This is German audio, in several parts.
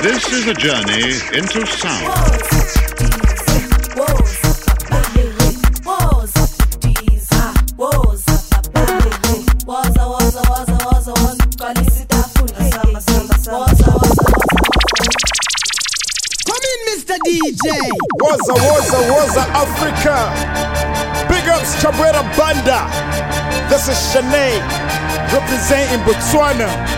This is a journey into sound. DJ. Waza, Waza, Waza, Africa. Big ups, Cabrera Banda. This is Shanae, representing Botswana.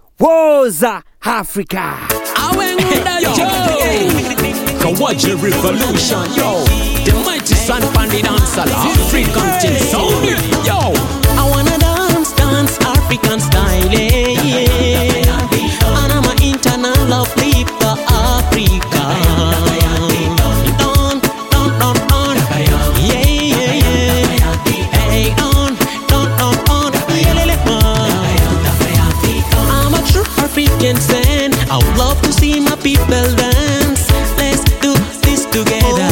Woza Africa. Kawaja revolution, yo. The mighty son bandit dancer, African thing sound, yo. I wanna dance, dance African style, yeah, yeah. And I'm an internal love true stand. I would love to see my people dance. Let's do this together.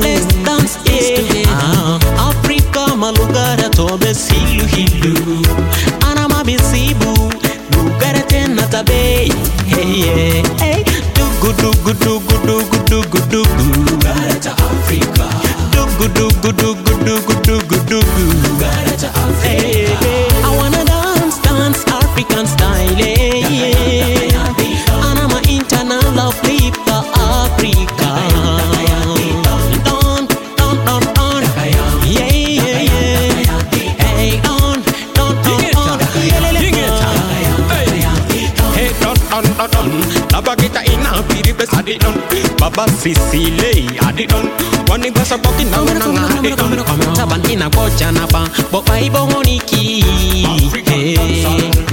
Let's dance, yeah. Ah, Africa, malugara tobe silu hilu. Ana mabisibu, lugara tena tabe. Hey, yeah, hey. Dugu, dugu, dugu, dugu, dugu, dugu. Lugara ta Africa. Dugu, dugu, dugu, dugu, dugu, dugu. Lugara it done. Baba Sicily, had it done. Wani kwa sababu na wananga had it done. Tabani na kocha na ba, boka ibongo niki.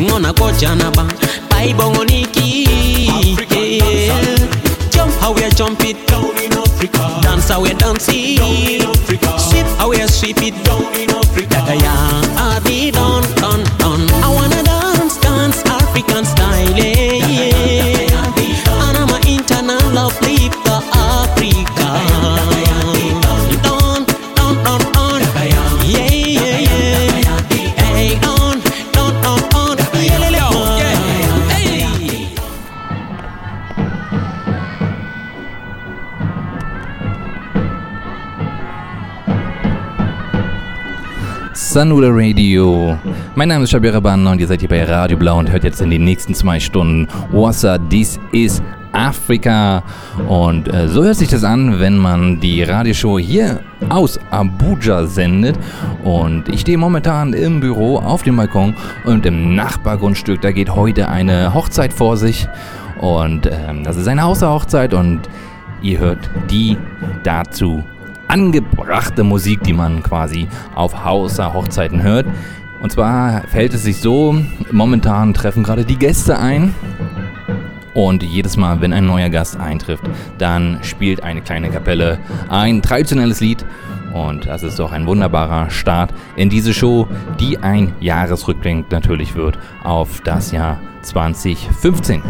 Ngona kocha na ba, ba ibongo niki. Jump how we jump it down in Africa. Dance how we dance it. Sweep how we sweep it down in Africa. Sanula Radio. Mein Name ist Shabira Banda und ihr seid hier bei Radio Blau und hört jetzt in den nächsten zwei Stunden Wassa, dies ist Afrika. Und äh, so hört sich das an, wenn man die Radioshow hier aus Abuja sendet. Und ich stehe momentan im Büro auf dem Balkon und im Nachbargrundstück, da geht heute eine Hochzeit vor sich. Und ähm, das ist eine Haushochzeit und ihr hört die dazu angebrachte Musik, die man quasi auf Hauser Hochzeiten hört. Und zwar verhält es sich so, momentan treffen gerade die Gäste ein. Und jedes Mal, wenn ein neuer Gast eintrifft, dann spielt eine kleine Kapelle ein traditionelles Lied. Und das ist doch ein wunderbarer Start in diese Show, die ein Jahresrückblick natürlich wird auf das Jahr 2015.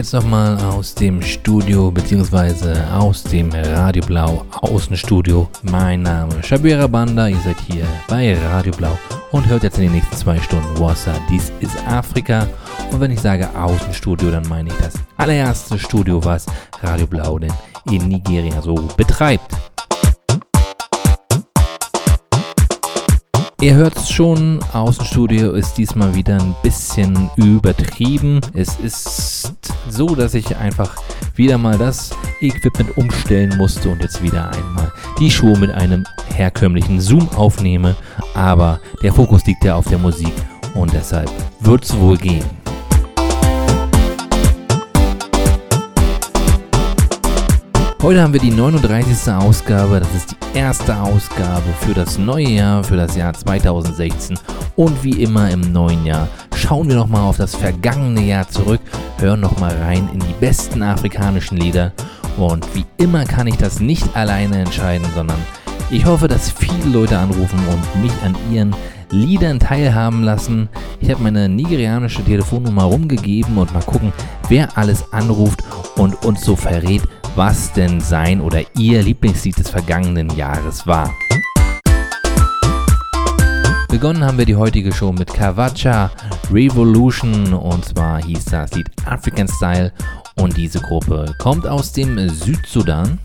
jetzt nochmal aus dem Studio beziehungsweise aus dem Radio Blau Außenstudio. Mein Name ist Shabira Banda, ihr seid hier bei Radio Blau und hört jetzt in den nächsten zwei Stunden Wassa, dies ist Afrika. Und wenn ich sage Außenstudio, dann meine ich das allererste Studio, was Radio Blau denn in Nigeria so betreibt. Ihr hört es schon, Außenstudio ist diesmal wieder ein bisschen übertrieben. Es ist so, dass ich einfach wieder mal das Equipment umstellen musste und jetzt wieder einmal die Schuhe mit einem herkömmlichen Zoom aufnehme. Aber der Fokus liegt ja auf der Musik und deshalb wird es wohl gehen. Heute haben wir die 39. Ausgabe, das ist die erste Ausgabe für das neue Jahr, für das Jahr 2016 und wie immer im neuen Jahr schauen wir nochmal auf das vergangene Jahr zurück, hören nochmal rein in die besten afrikanischen Lieder und wie immer kann ich das nicht alleine entscheiden, sondern ich hoffe, dass viele Leute anrufen und mich an ihren Liedern teilhaben lassen. Ich habe meine nigerianische Telefonnummer rumgegeben und mal gucken, wer alles anruft und uns so verrät, was denn sein oder ihr Lieblingslied des vergangenen Jahres war. Begonnen haben wir die heutige Show mit Kavacha Revolution und zwar hieß das Lied African Style und diese Gruppe kommt aus dem Südsudan.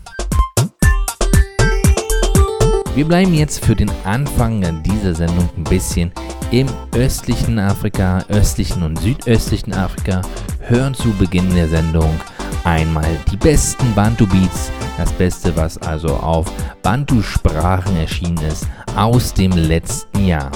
Wir bleiben jetzt für den Anfang dieser Sendung ein bisschen im östlichen Afrika, östlichen und südöstlichen Afrika, hören zu Beginn der Sendung einmal die besten Bantu-Beats, das Beste, was also auf Bantu-Sprachen erschienen ist, aus dem letzten Jahr.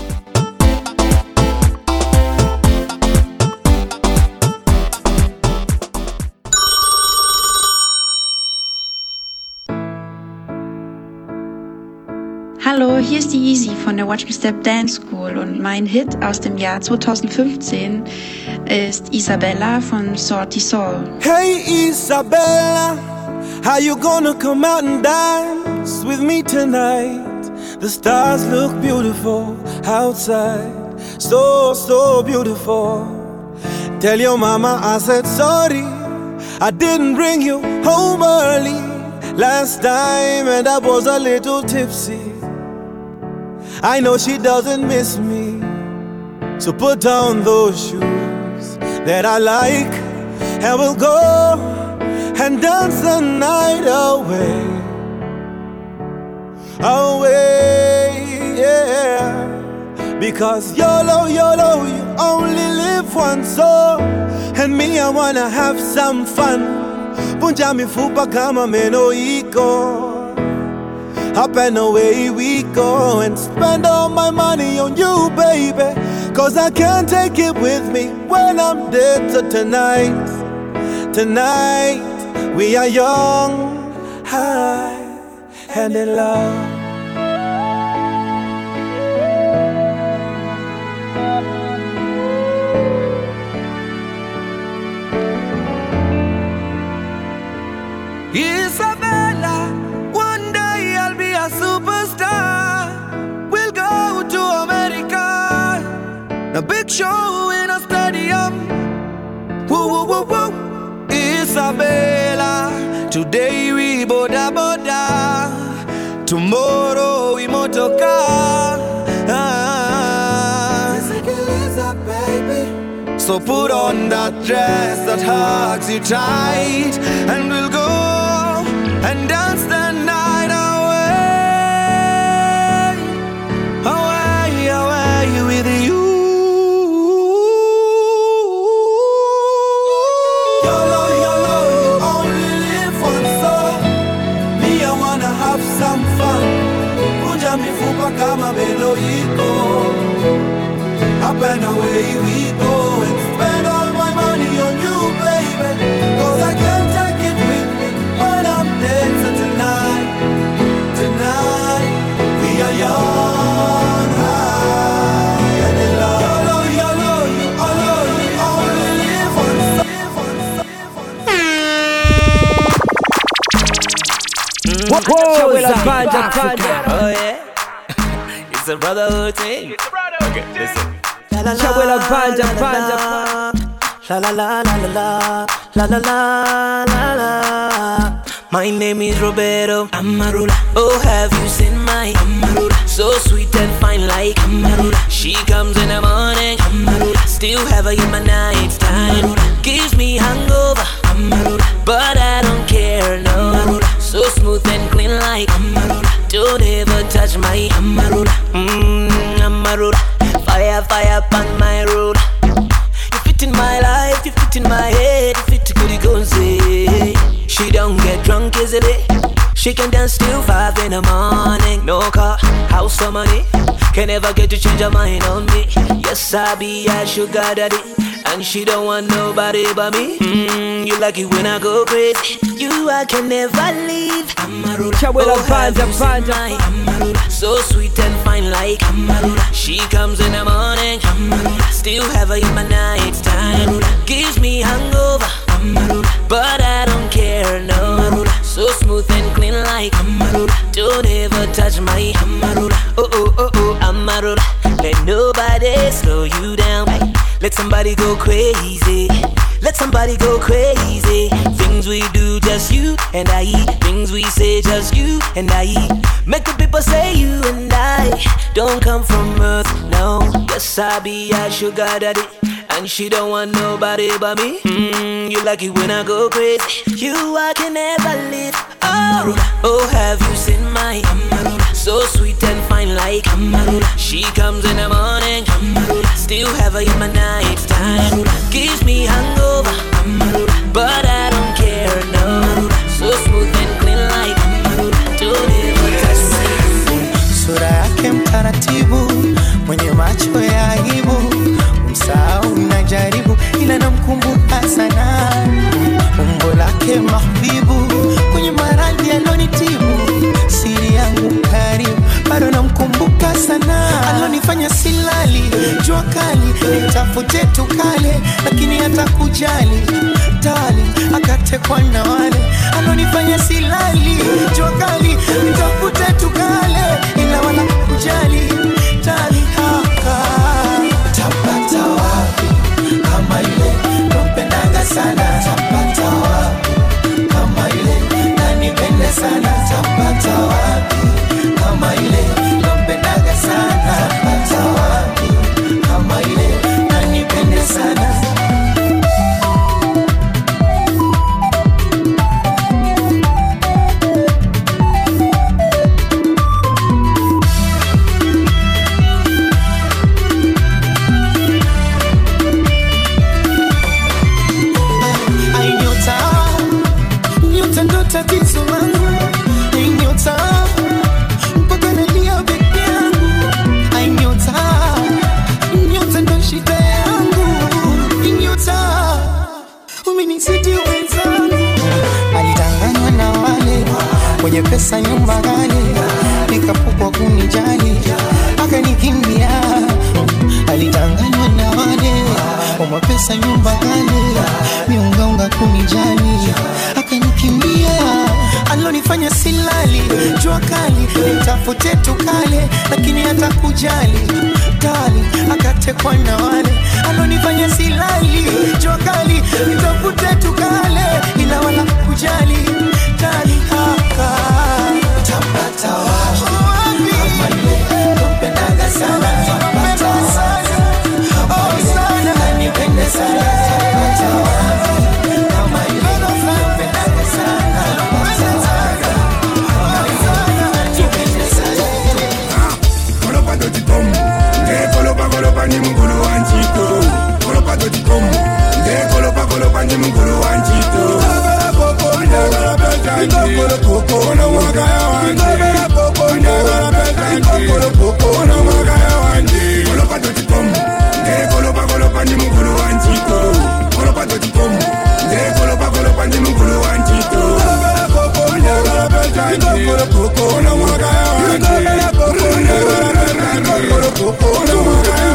Hallo, hier ist die Easy von der Watch Me Step Dance School und mein Hit aus dem Jahr 2015 ist Isabella von Sorty Soul. Hey Isabella, how you gonna come out and dance with me tonight? The stars look beautiful outside, so, so beautiful. Tell your mama I said sorry, I didn't bring you home early last time and I was a little tipsy. I know she doesn't miss me. So put down those shoes that I like, and we'll go and dance the night away. Away, yeah. Because YOLO, YOLO, you only live once, so. And me, I wanna have some fun. Punja mifupa kama meno iko. Up and away we go and spend all my money on you, baby. Cause I can't take it with me when I'm dead. So tonight, tonight, we are young, high, and in love. A big show in a stadium. Woo woo woo woo. Isabella, today we boda boda, tomorrow we motoka. Ah. So put on that dress that hugs you tight, and we'll go Oh yeah. it's a brotherhood thing. It's a brotherhood okay, listen. Chawela Banda, Banda. La la la la la la la la la la la. My name is Roberto Amarula. Oh, have you seen my Amarula? So sweet and fine like Amarula. She comes in the morning. Amarula. Still have her in my night time. Amarula. Gives me hangover. Amarula. But I don't care, no. Amarula. So smooth and clean like Amarula. Don't ever touch my Amarula. Mmm, Amarula. Fire, fire on my road. You fit in my life, you fit in my head, you fit to goody gonzi. She don't get drunk easily. She can dance till five in the morning. No car, house or money. Can never get to change her mind on me. Yes, I be a sugar daddy. And she don't want nobody but me. Mm, you like it when I go crazy. You I can never leave. Amarula. Chabuela Oh, have Banda, you seen Banda. my Amarula? So sweet and fine like Amarula. She comes in the morning. Amarula. Still have her in my night time. Gives me hangover. But I don't care, no. So smooth and clean like. Don't ever touch my. Oh, oh, oh, oh, Amarula. Let nobody slow you down. Let somebody go crazy. Let somebody go crazy. Things we do, just you and I. Things we say, just you and I. Make the people say you and I don't come from earth, no. Yes, I be a sugar daddy. And she don't want nobody but me. Mm, you like it when I go crazy. You I can never live. Oh, oh, have you seen my Amarula? So sweet and fine like Amarula. She comes in the morning. Amarula. Still have her in my night time. Gives me hangover. Amarula. But I don't care, no. So smooth and clean like Amarula. Don't ever touch my sura yake mtaratibu, mwenye macho ya aibu, msahau ila ila namkumbuka sana. Umbo lake mahbibu, kwenye maradhi alonitibu, siri yangu karibu, bado namkumbuka sana, alonifanya silali, jua kali, nitafute tukale, lakini hata kujali tali, akatekwa na wale, alonifanya silali, jua kali, nitafute tukale, ila wala kujali tali pesa nyumba gani, miungaunga kunijali akanikimbia alonifanya silali jua kali nitafute tukale lakini hata kujali kali akatekwa na wale alonifanya silali jua kali nitafute tukale ila wala kujali kali Kolo koko na mwaka ya wanjiko Mwananchi, mtoto wa koko na mwaka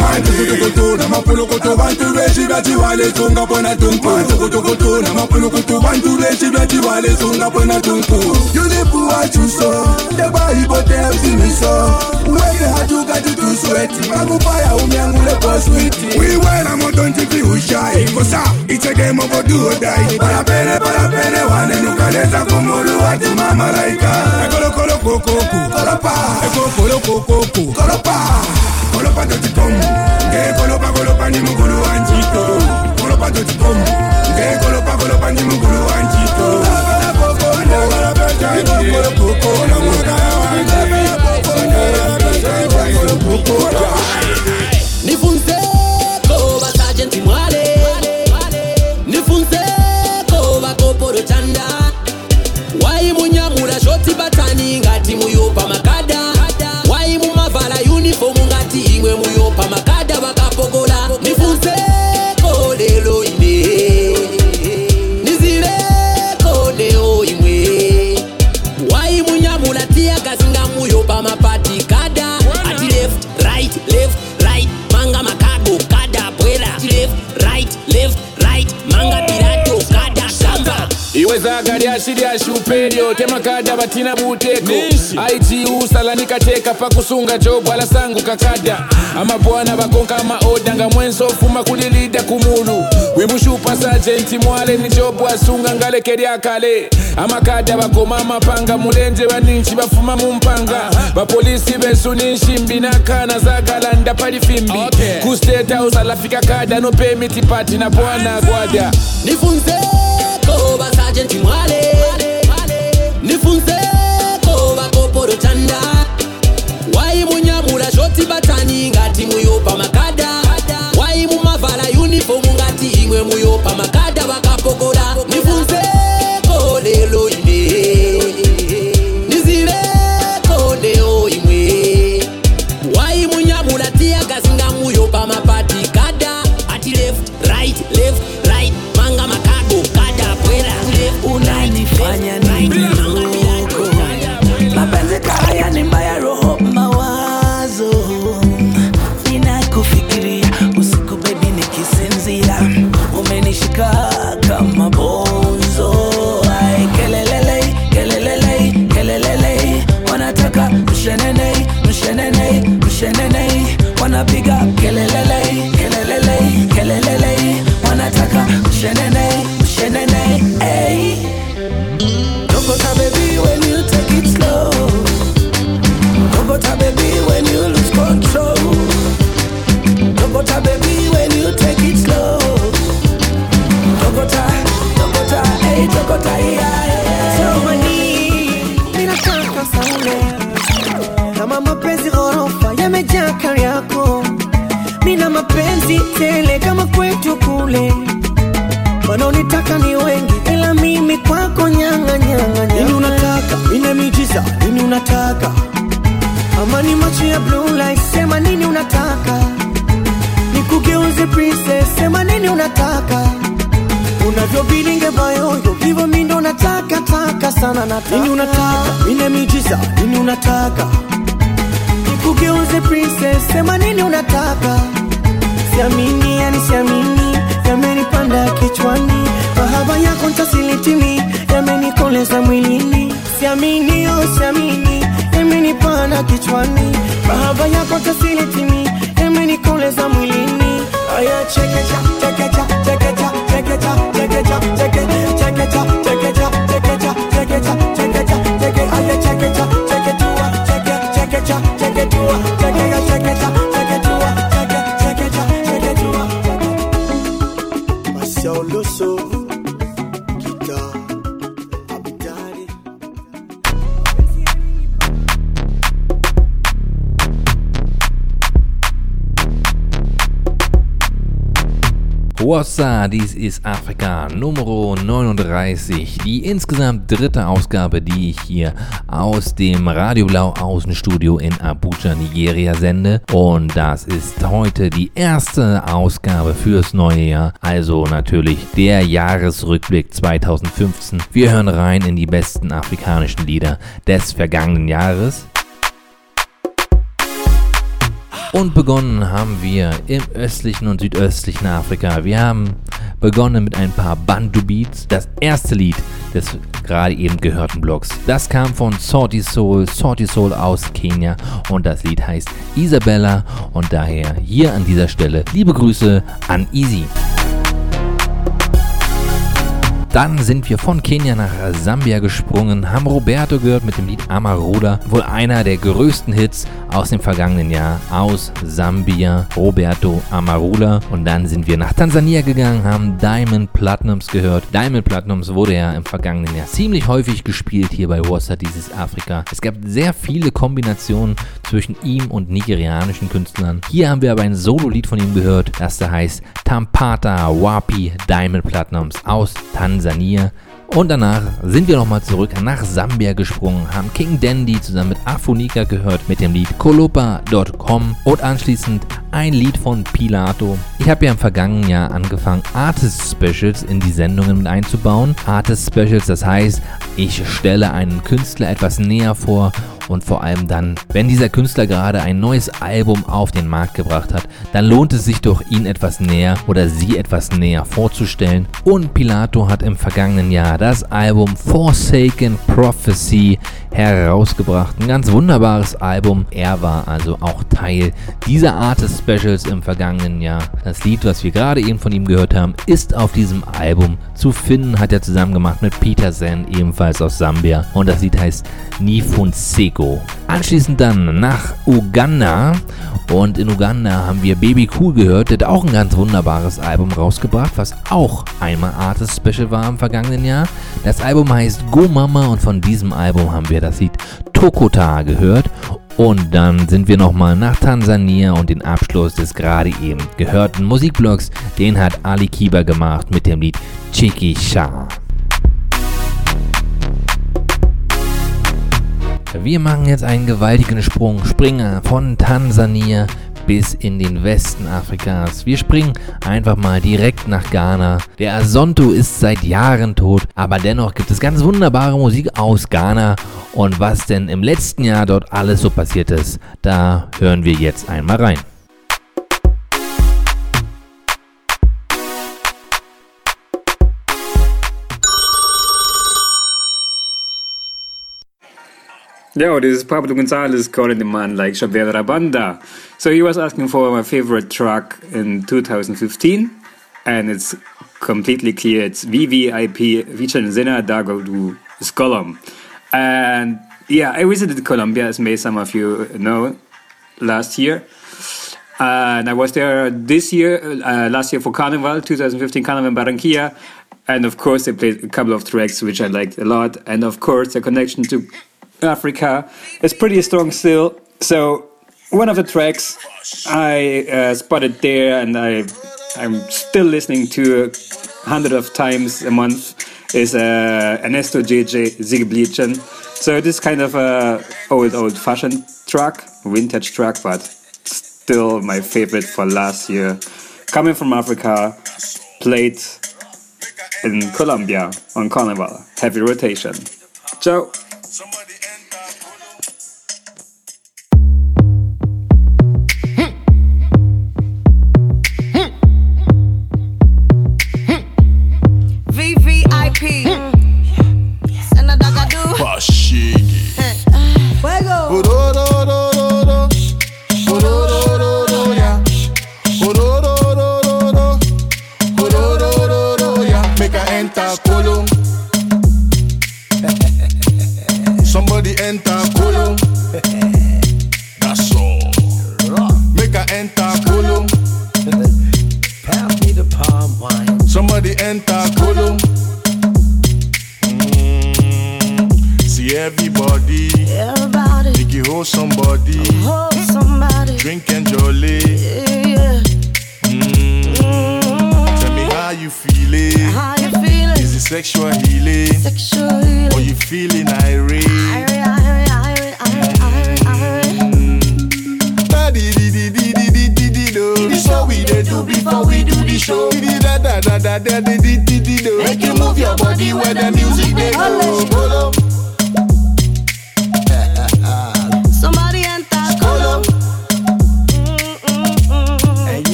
matukutukutu namapulukutu vantu veshe vyativalesunga pona tunku matukutukutu namapulukutu vantu veshe vyativalesunga pona tunku yulipuwachuso ndebaibotemsimiso wekehatugatitusueti akupaya umyangule poswiti wiwela motontipi ushai kosa ichegemo voduodai parapene parapene wanenukaleza kumulu watimamalaika kokoko kolopa eko koloko koko kolopa kolopa tó ti pọ́mù nge kolopa kolopa ni mo kolo wa ń jí tó? Kolopa tó ti pọ́mù nge kolopa kolopa ni mo kolo wa ń jí tó. Kolopa kolopa ni mo kolo wa ń jí tó. Ashiri temakada batina buteko. It usala nikateka pakusunga jobu alasangu kakada. Amabwana bakonka amaoda nga mwenso ofuma kulilida kumulu wimushupa sajenti mwale ni jobu asunga ngalekeryakale amakada bakoma amapanga mulenje baninshi bafuma mumpanga. Bapolisi besu ninshimbi nakana zagalanda palifimbi okay. ku usalafika kada no pati na bwana gwada nifunzeko basajenti mwale tifunzeko vakoporochanda waimunyamura zvotibatani ngati muyopa makada. Waimumavhara yunifomu ngati imwe muyopa makada. Kule, wanaonitaka ni wengi, ila mimi kwako nyanga nyanga Nini unataka? Mina miujiza, nini unataka? Ama ni macho ya blue light, sema nini unataka? Nikugeuze princess, sema nini unataka? unavyobilinge bayoyo hivyo mi ndo nataka taka sana nataka. Nini unataka? Mine miujiza? Nini unataka? Nikugeuze princess sema nini unataka? Siamini yani siamini yamenipanda kichwani. Mahaba yako ntasilitimi yamenikoleza mwilini. Siamini o siamini yamenipanda kichwani. Mahaba yako ntasilitimi yamenikoleza mwilini. Aya chekecha chekecha What's dies ist Afrika Nummer 39, die insgesamt dritte Ausgabe, die ich hier aus dem Radio Blau Außenstudio in Abuja, Nigeria sende. Und das ist heute die erste Ausgabe fürs neue Jahr, also natürlich der Jahresrückblick 2015. Wir hören rein in die besten afrikanischen Lieder des vergangenen Jahres. Und begonnen haben wir im östlichen und südöstlichen Afrika. Wir haben begonnen mit ein paar Bantu Beats. Das erste Lied des gerade eben gehörten Blocks. Das kam von Sorty Soul, Sorty Soul aus Kenia und das Lied heißt Isabella und daher hier an dieser Stelle liebe Grüße an Easy. Dann sind wir von Kenia nach Sambia gesprungen, haben Roberto gehört mit dem Lied Amarula, wohl einer der größten Hits aus dem vergangenen Jahr aus Sambia, Roberto Amarula. Und dann sind wir nach Tansania gegangen, haben Diamond Platinums gehört. Diamond Platinums wurde ja im vergangenen Jahr ziemlich häufig gespielt hier bei Wassa dieses Afrika. Es gab sehr viele Kombinationen zwischen ihm und nigerianischen Künstlern. Hier haben wir aber ein Solo-Lied von ihm gehört, das da heißt Tampata Wapi Diamond Platinums aus Tansania. Und danach sind wir nochmal zurück nach Sambia gesprungen, haben King Dandy zusammen mit Afonika gehört mit dem Lied Kolopa.com und anschließend ein Lied von Pilato. Ich habe ja im vergangenen Jahr angefangen, Artist Specials in die Sendungen mit einzubauen. Artist Specials, das heißt, ich stelle einen Künstler etwas näher vor Und vor allem dann, wenn dieser Künstler gerade ein neues Album auf den Markt gebracht hat, dann lohnt es sich doch, ihn etwas näher oder sie etwas näher vorzustellen. Und Pilato hat im vergangenen Jahr das Album Forsaken Prophecy herausgebracht. Ein ganz wunderbares Album. Er war also auch Teil dieser Artist Specials im vergangenen Jahr. Das Lied, was wir gerade eben von ihm gehört haben, ist auf diesem Album zu finden. Hat er zusammen gemacht mit Peter Zen, ebenfalls aus Sambia. Und das Lied heißt Nifunseko. Anschließend dann nach Uganda. Und in Uganda haben wir Baby Cool gehört. Der hat auch ein ganz wunderbares Album rausgebracht, was auch einmal Artist Special war im vergangenen Jahr. Das Album heißt Go Mama und von diesem Album haben wir das Lied Tokota gehört. Und dann sind wir nochmal nach Tansania und den Abschluss des gerade eben gehörten Musikblogs, den hat Ali Kiba gemacht mit dem Lied Chikisha. Wir machen jetzt einen gewaltigen Sprung, Springer von Tansania bis in den Westen Afrikas. Wir springen einfach mal direkt nach Ghana. Der Asonto ist seit Jahren tot, aber dennoch gibt es ganz wunderbare Musik aus Ghana. Und was denn im letzten Jahr dort alles so passiert ist, da hören wir jetzt einmal rein. Yo, this is Pablo Gonzalez calling the man like Xavier Banda. So he was asking for my favorite track in 2015, and it's completely clear it's VVIP Dago du Skolom. And yeah, I visited Colombia, as may some of you know, last year. and I was there this year, uh, last year for Carnival, 2015 Carnival in Barranquilla. And of course, they played a couple of tracks which I liked a lot. And of course, the connection to Africa is pretty strong still. So one of the tracks I uh, spotted there, and I I'm still listening to hundred of times a month is uh, Ernesto JJ Zigblichen. So this kind of a old old fashioned track, vintage track, but still my favorite for last year. Coming from Africa, played in Colombia on Carnival. Heavy rotation. Ciao.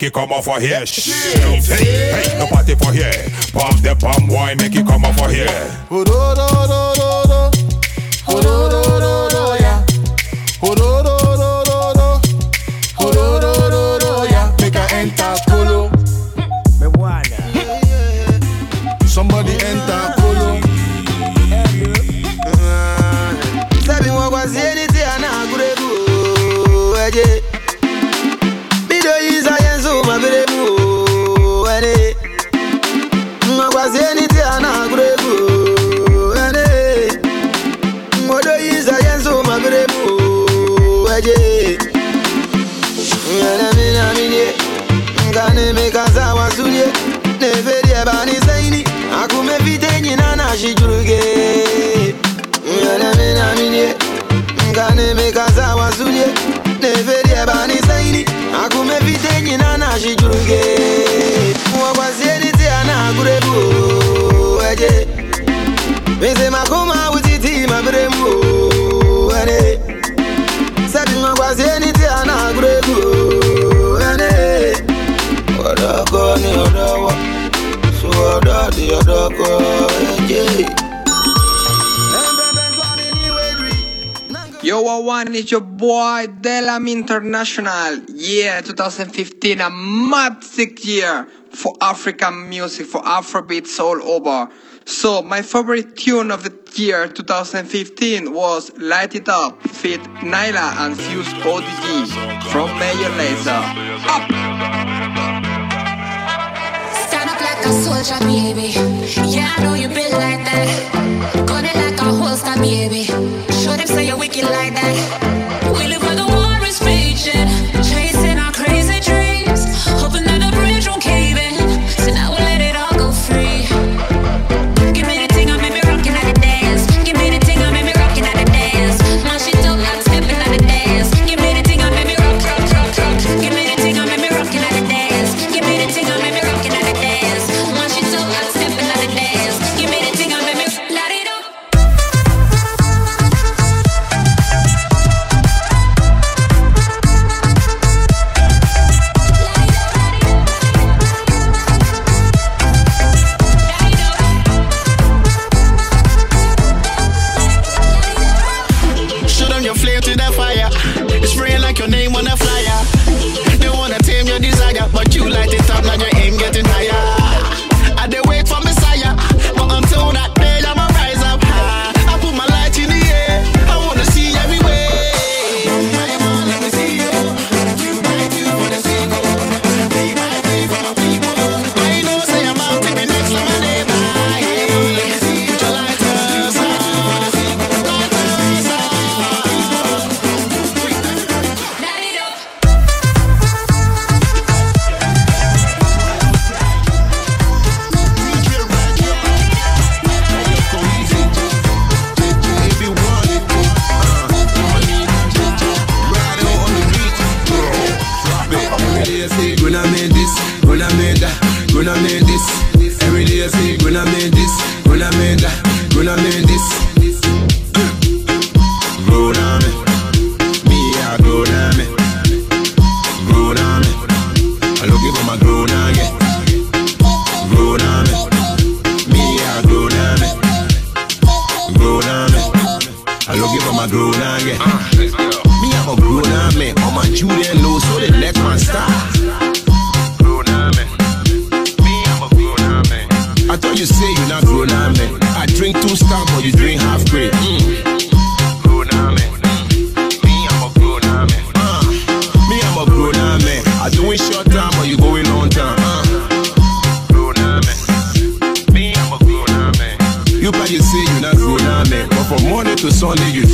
que como forreste. yeah. Yo, what one is your boy Delam International. Yeah, 2015, a mad sick year for African music, for Afrobeats all over. So, my favorite tune of the year 2015 was Light It Up, feat Nyla and Fuse ODG from Major Lazer. Up! like that. Got like a baby. Show them say you're wicked like that.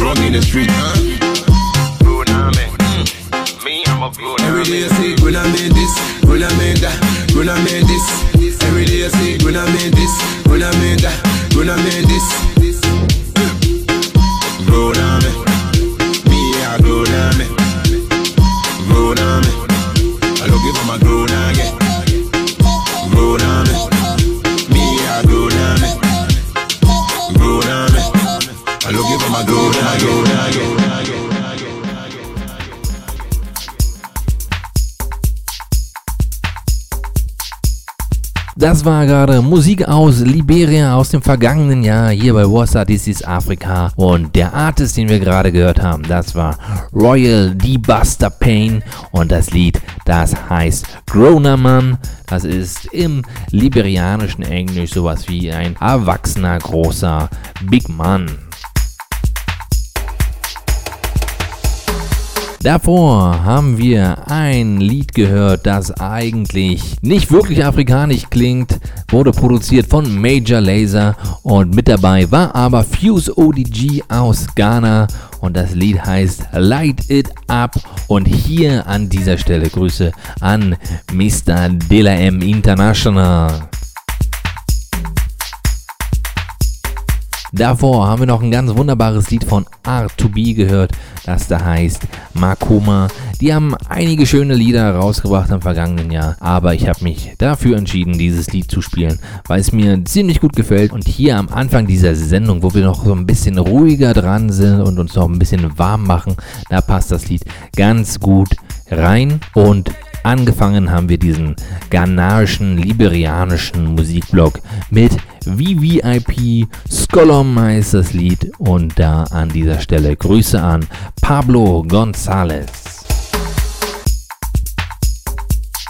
drunk in the street. me I'm a good, Every day I see, good, this, good, that, good, this. Every day I see, good, this, good, that, good, this. Das war gerade Musik aus Liberia aus dem vergangenen Jahr hier bei Wassa This is Africa. Und der Artist, den wir gerade gehört haben, das war Royal D. Buster Payne. Und das Lied, das heißt Groner Man. Das ist im liberianischen Englisch sowas wie ein erwachsener, großer Big Man. Davor haben wir ein Lied gehört, das eigentlich nicht wirklich afrikanisch klingt, wurde produziert von Major Laser und mit dabei war aber Fuse ODG aus Ghana und das Lied heißt Light It Up und hier an dieser Stelle Grüße an Mr. Dela M International. Davor haben wir noch ein ganz wunderbares Lied von R2B gehört, das da heißt Makoma. Die haben einige schöne Lieder rausgebracht im vergangenen Jahr, aber ich habe mich dafür entschieden, dieses Lied zu spielen, weil es mir ziemlich gut gefällt. Und hier am Anfang dieser Sendung, wo wir noch so ein bisschen ruhiger dran sind und uns noch ein bisschen warm machen, da passt das Lied ganz gut rein. Und Angefangen haben wir diesen ghanaischen, liberianischen Musikblock mit VVIP, das Lied und da an dieser Stelle Grüße an Pablo González.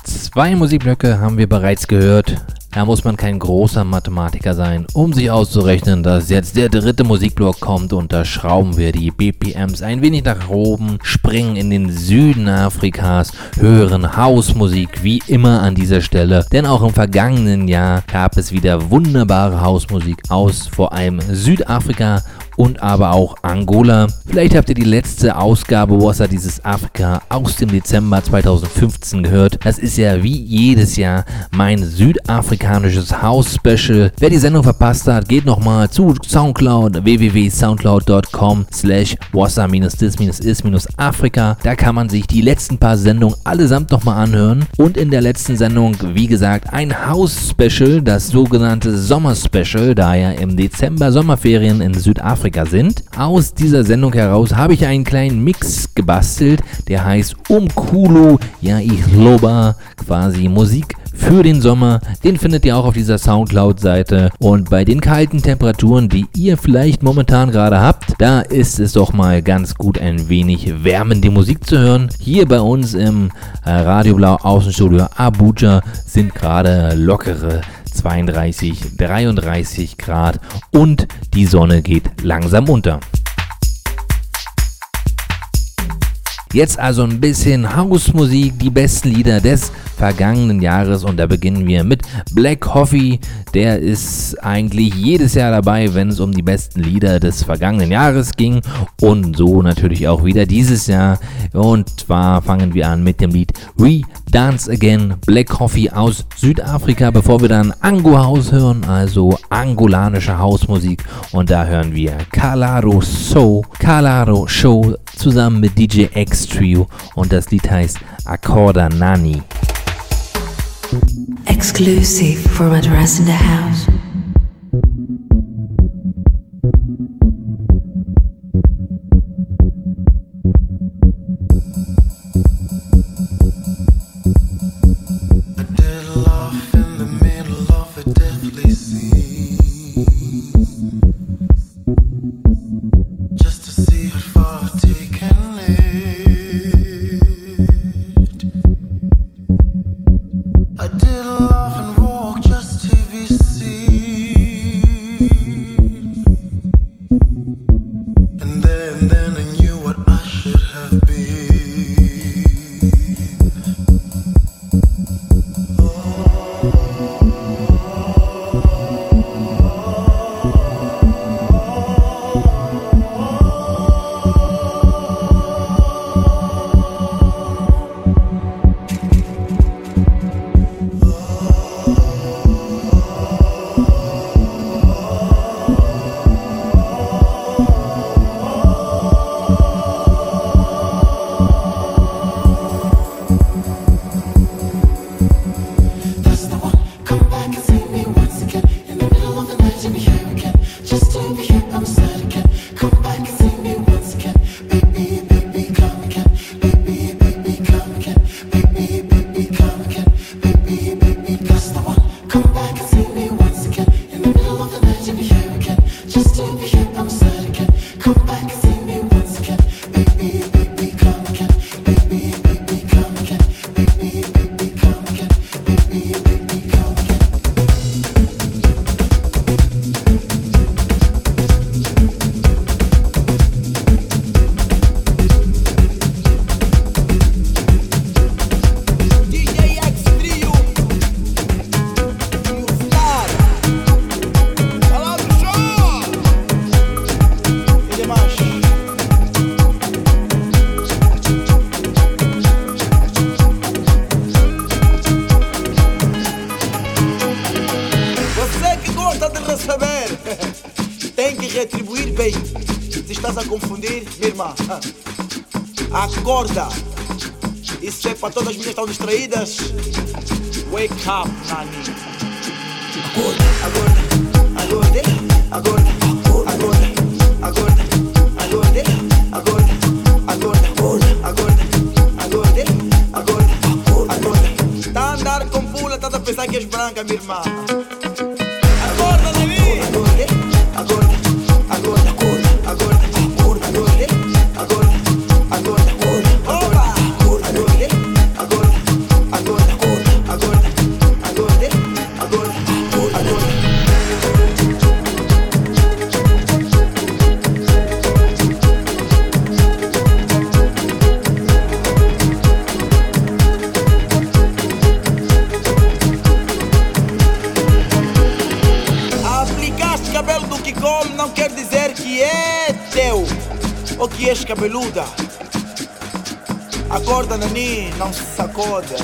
Zwei Musikblöcke haben wir bereits gehört. Da muss man kein großer Mathematiker sein, um sich auszurechnen, dass jetzt der dritte Musikblock kommt und da schrauben wir die BPMs ein wenig nach oben, springen in den Süden Afrikas, hören Hausmusik wie immer an dieser Stelle, denn auch im vergangenen Jahr gab es wieder wunderbare Hausmusik aus vor allem Südafrika und aber auch Angola. Vielleicht habt ihr die letzte Ausgabe Wasser dieses Afrika aus dem Dezember 2015 gehört. Das ist ja wie jedes Jahr mein südafrikanisches House-Special. Wer die Sendung verpasst hat, geht nochmal zu Soundcloud www.soundcloud.com slash wasser-dis-is-afrika. Da kann man sich die letzten paar Sendungen allesamt nochmal anhören. Und in der letzten Sendung, wie gesagt, ein House-Special, das sogenannte Sommer-Special, da ja im Dezember Sommerferien in Südafrika Afrika sind. Aus dieser Sendung heraus habe ich einen kleinen Mix gebastelt, der heißt Umkulu Ja Ihloba, quasi Musik für den Sommer. Den findet ihr auch auf dieser Soundcloud-Seite. Und bei den kalten Temperaturen, die ihr vielleicht momentan gerade habt, da ist es doch mal ganz gut, ein wenig wärmende Musik zu hören. Hier bei uns im äh, Radio Blau Außenstudio Abuja sind gerade lockere 32, 33 Grad und die Sonne geht langsam unter. Jetzt also ein bisschen Hausmusik, die besten Lieder des vergangenen Jahres und da beginnen wir mit Black Coffee. Der ist eigentlich jedes Jahr dabei, wenn es um die besten Lieder des vergangenen Jahres ging und so natürlich auch wieder dieses Jahr. Und zwar fangen wir an mit dem Lied We Dance Again Black Coffee aus Südafrika, bevor wir dann Ango House hören, also angolanische Hausmusik und da hören wir Calaro Show, Calaro Show zusammen mit DJ X Trio und das Lied heißt Accorda Nani. Exclusive from Address in the House. acorda. Isso é para todas as minhas estão distraídas. Wake up, Nani. Acorda, acorda. que é teu ou que és cabeluda. Acorda, Nani, não se sacode.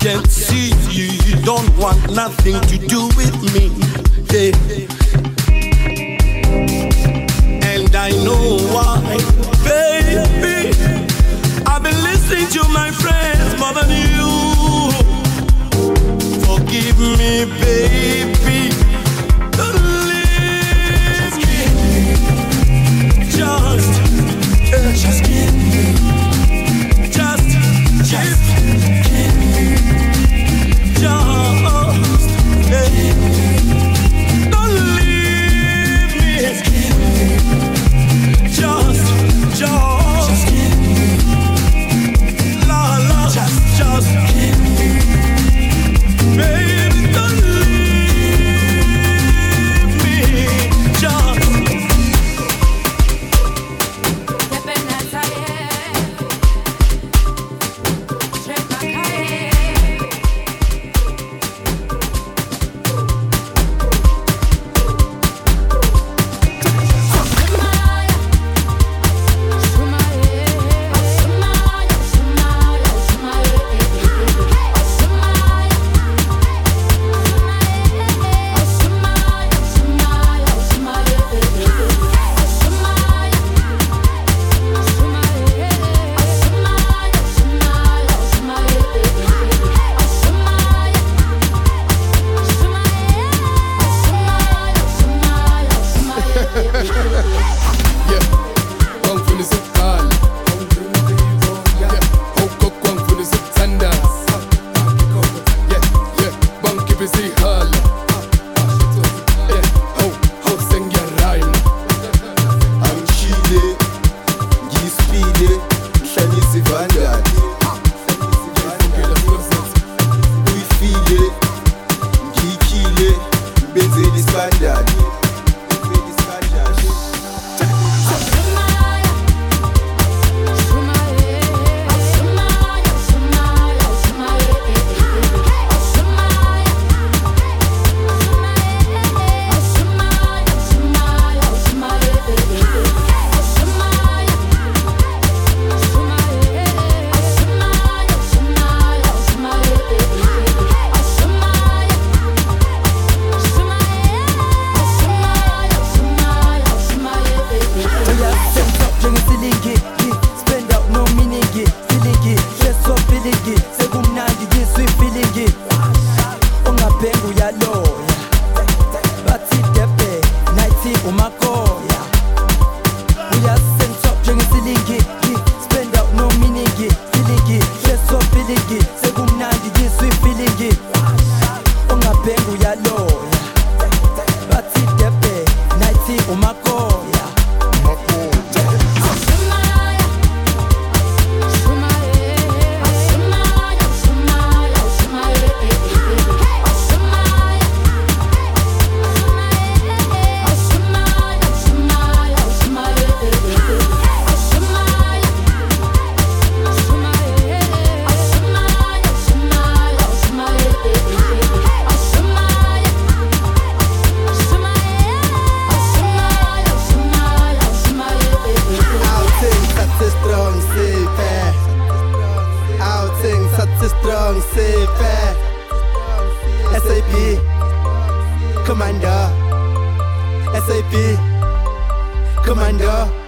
can see you, don't want nothing to do with me. Yeah. And I know why, baby. I've been listening to my friends more than you. Forgive me, baby. Don't me. Just, just. strong, safe, fast. SAP, Commander. SAP, Commander.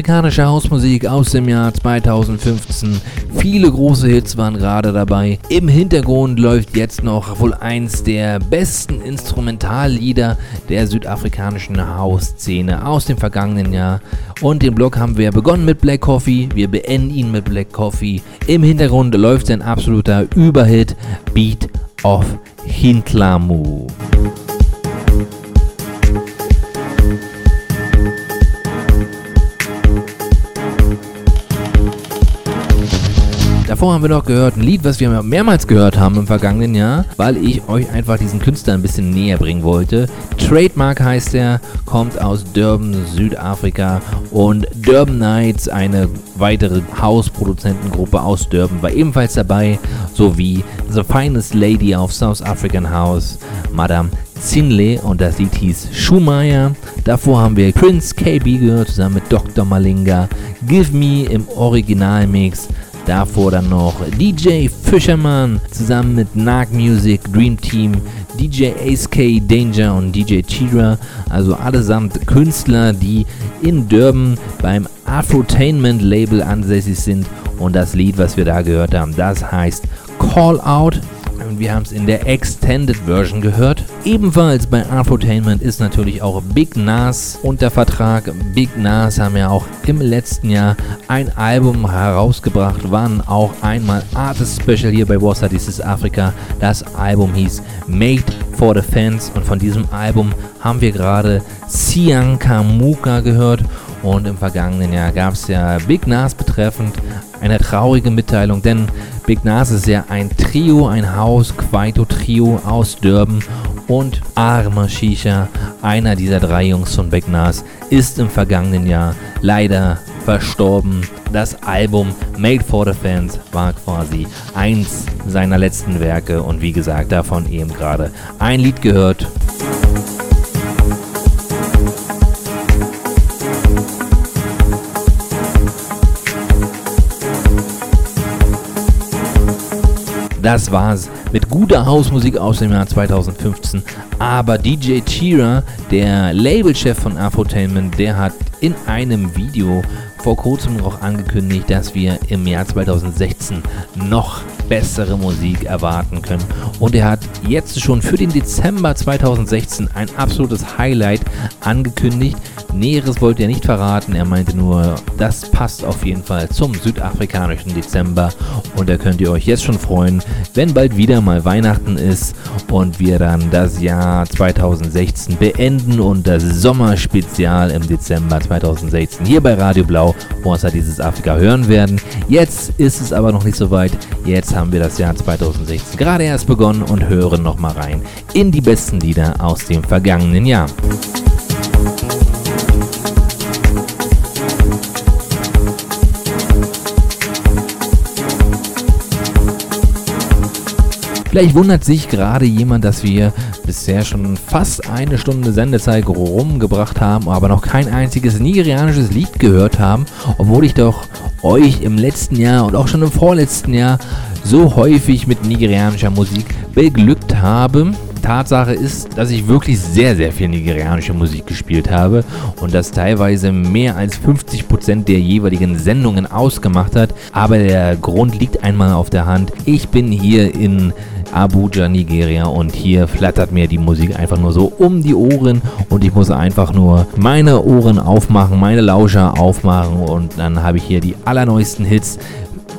Südafrikanische Hausmusik aus dem Jahr 2015. Viele große Hits waren gerade dabei. Im Hintergrund läuft jetzt noch wohl eins der besten Instrumentallieder der südafrikanischen Hausszene aus dem vergangenen Jahr. Und den Blog haben wir begonnen mit Black Coffee, wir beenden ihn mit Black Coffee. Im Hintergrund läuft sein absoluter Überhit Beat of Hintlamu. Davor haben wir noch gehört ein Lied, was wir mehrmals gehört haben im vergangenen Jahr, weil ich euch einfach diesen Künstler ein bisschen näher bringen wollte. Trademark heißt er, kommt aus Durban, Südafrika und Durban Nights, eine weitere Hausproduzentengruppe aus Durban, war ebenfalls dabei, sowie The Finest Lady of South African House, Madame Zinle und das Lied hieß Schumacher. Davor haben wir Prince KB gehört zusammen mit Dr. Malinga, Give Me im Originalmix. Davor dann noch DJ Fisherman zusammen mit Nag Music, Dream Team, DJ Ace K, Danger und DJ Chira. Also allesamt Künstler, die in Durban beim Afrotainment Label ansässig sind. Und das Lied, was wir da gehört haben, das heißt Call Out und wir haben es in der Extended Version gehört. Ebenfalls bei Afrotainment ist natürlich auch Big Nas unter Vertrag. Big Nas haben ja auch im letzten Jahr ein Album herausgebracht, waren auch einmal Artist Special hier bei Wassa This Africa. Das Album hieß Made for the Fans und von diesem Album haben wir gerade Sian Kamuka gehört. Und im vergangenen Jahr gab es ja Big Nas betreffend eine traurige Mitteilung, denn Big Nas ist ja ein Trio, ein Haus, Quaito-Trio aus Durban und Arma Shisha, einer dieser drei Jungs von Big Nas, ist im vergangenen Jahr leider verstorben. Das Album Made for the Fans war quasi eins seiner letzten Werke und wie gesagt, davon eben gerade ein Lied gehört. das Vaz. Mit guter Hausmusik aus dem Jahr 2015. Aber DJ Chira, der Labelchef von Afrotainment, der hat in einem Video vor kurzem auch angekündigt, dass wir im Jahr 2016 noch bessere Musik erwarten können. Und er hat jetzt schon für den Dezember 2016 ein absolutes Highlight angekündigt. Näheres wollte er nicht verraten. Er meinte nur, das passt auf jeden Fall zum südafrikanischen Dezember. Und da könnt ihr euch jetzt schon freuen, wenn bald wieder mal Weihnachten ist und wir dann das Jahr 2016 beenden und das Sommerspezial im Dezember 2016 hier bei Radio Blau, wo uns dieses Afrika hören werden. Jetzt ist es aber noch nicht so weit. Jetzt haben wir das Jahr 2016 gerade erst begonnen und hören nochmal rein in die besten Lieder aus dem vergangenen Jahr. Vielleicht wundert sich gerade jemand, dass wir bisher schon fast eine Stunde Sendezeit rumgebracht haben, aber noch kein einziges nigerianisches Lied gehört haben, obwohl ich doch euch im letzten Jahr und auch schon im vorletzten Jahr so häufig mit nigerianischer Musik beglückt habe. Tatsache ist, dass ich wirklich sehr, sehr viel nigerianische Musik gespielt habe und das teilweise mehr als 50% der jeweiligen Sendungen ausgemacht hat. Aber der Grund liegt einmal auf der Hand. Ich bin hier in Abuja, Nigeria. Und hier flattert mir die Musik einfach nur so um die Ohren. Und ich muss einfach nur meine Ohren aufmachen, meine Lauscher aufmachen. Und dann habe ich hier die allerneuesten Hits.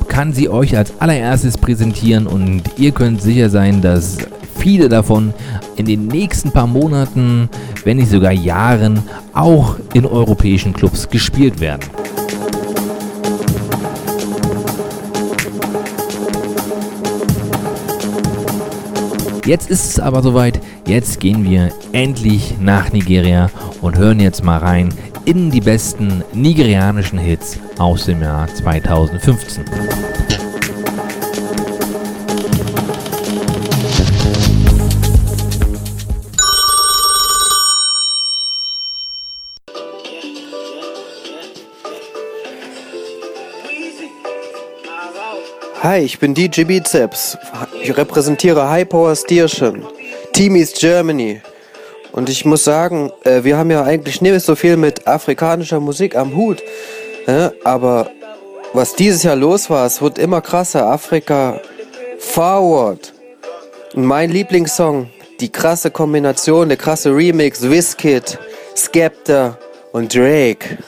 Kann sie euch als allererstes präsentieren. Und ihr könnt sicher sein, dass viele davon in den nächsten paar Monaten, wenn nicht sogar Jahren, auch in europäischen Clubs gespielt werden. Jetzt ist es aber soweit, jetzt gehen wir endlich nach Nigeria und hören jetzt mal rein in die besten nigerianischen Hits aus dem Jahr 2015. Hi, ich bin DJ Bizeps. Ich repräsentiere High Power Stierchen, Team East Germany. Und ich muss sagen, äh, wir haben ja eigentlich nicht so viel mit afrikanischer Musik am Hut. Ne? Aber was dieses Jahr los war, es wird immer krasser. Afrika Forward. Und mein Lieblingssong, die krasse Kombination, der krasse Remix, Wizkid, Skepta und Drake.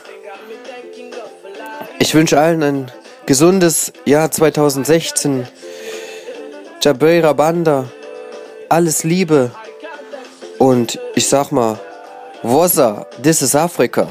Ich wünsche allen einen Gesundes Jahr 2016. Jabeira Banda. Alles Liebe. Und ich sag mal, Wossa, this is Africa.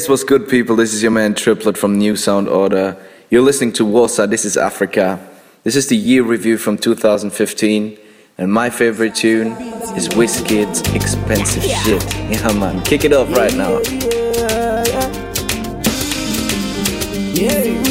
Yes, what's good, people? This is your man Triplet from New Sound Order. You're listening to Warsaw, this is Africa. This is the year review from 2015, and my favorite tune is Whiskey's Expensive yeah. Shit. Yeah, man, kick it off right now. Yeah,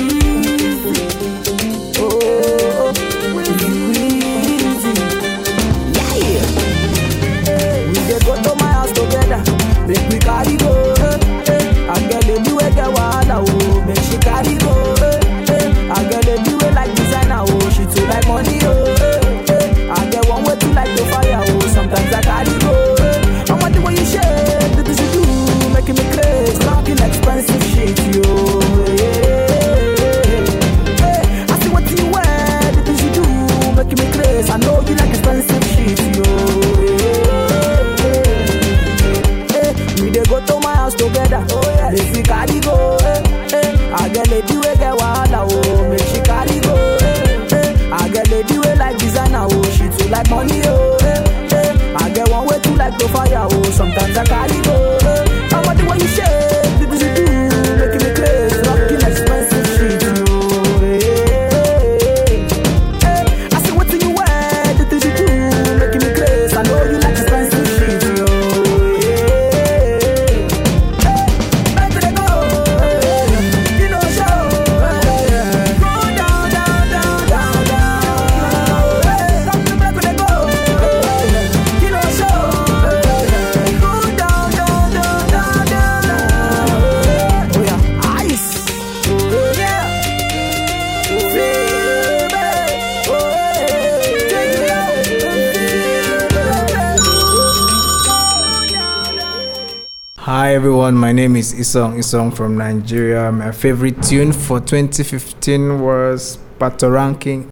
song is song from Nigeria. My favorite tune for 2015 was Battle Ranking.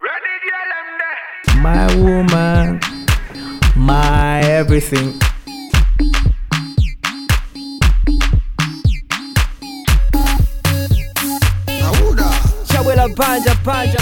My woman, my everything. Banja, banja,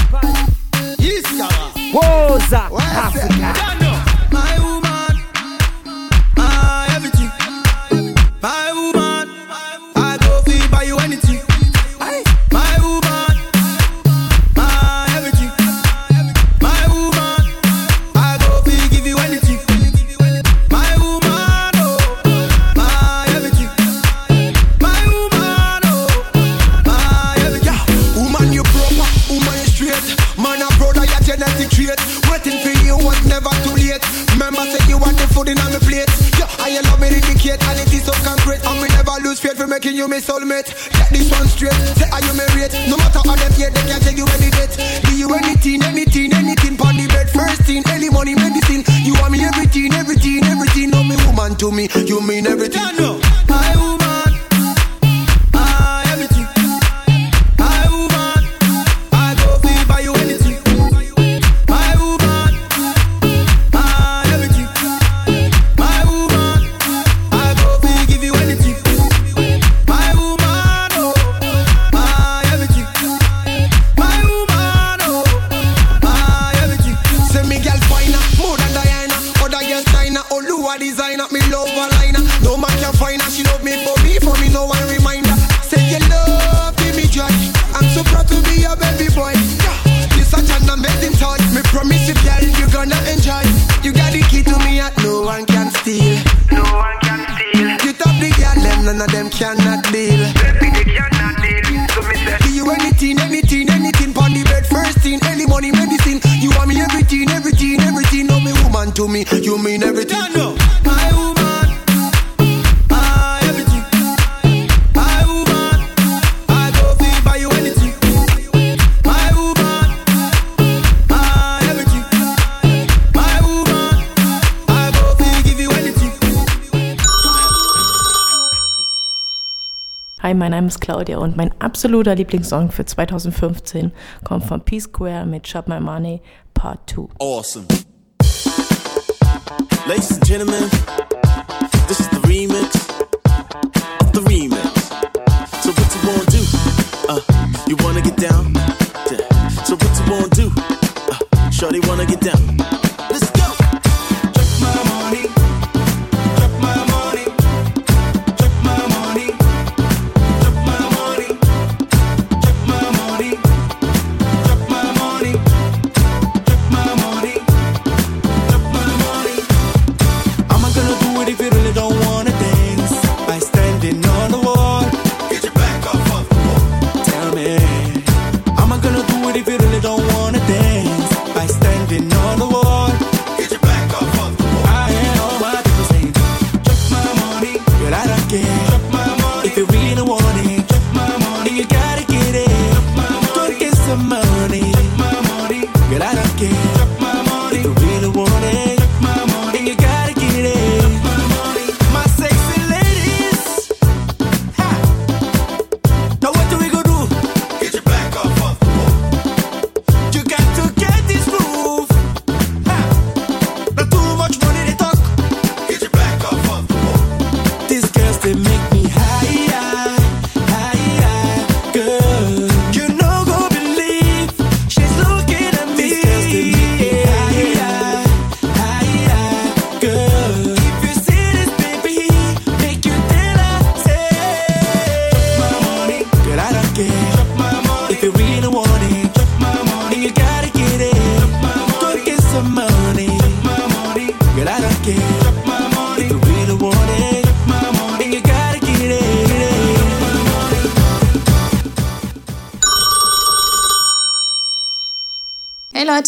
mein Name ist Claudia und mein absoluter Lieblingssong für 2015 kommt von Peace Square mit Shop My Money Part 2. Awesome. Ladies and Gentlemen, this is the remix of the remix. So what you wanna do? Uh, you wanna get down? So what you wanna do? Uh, Shorty wanna get down.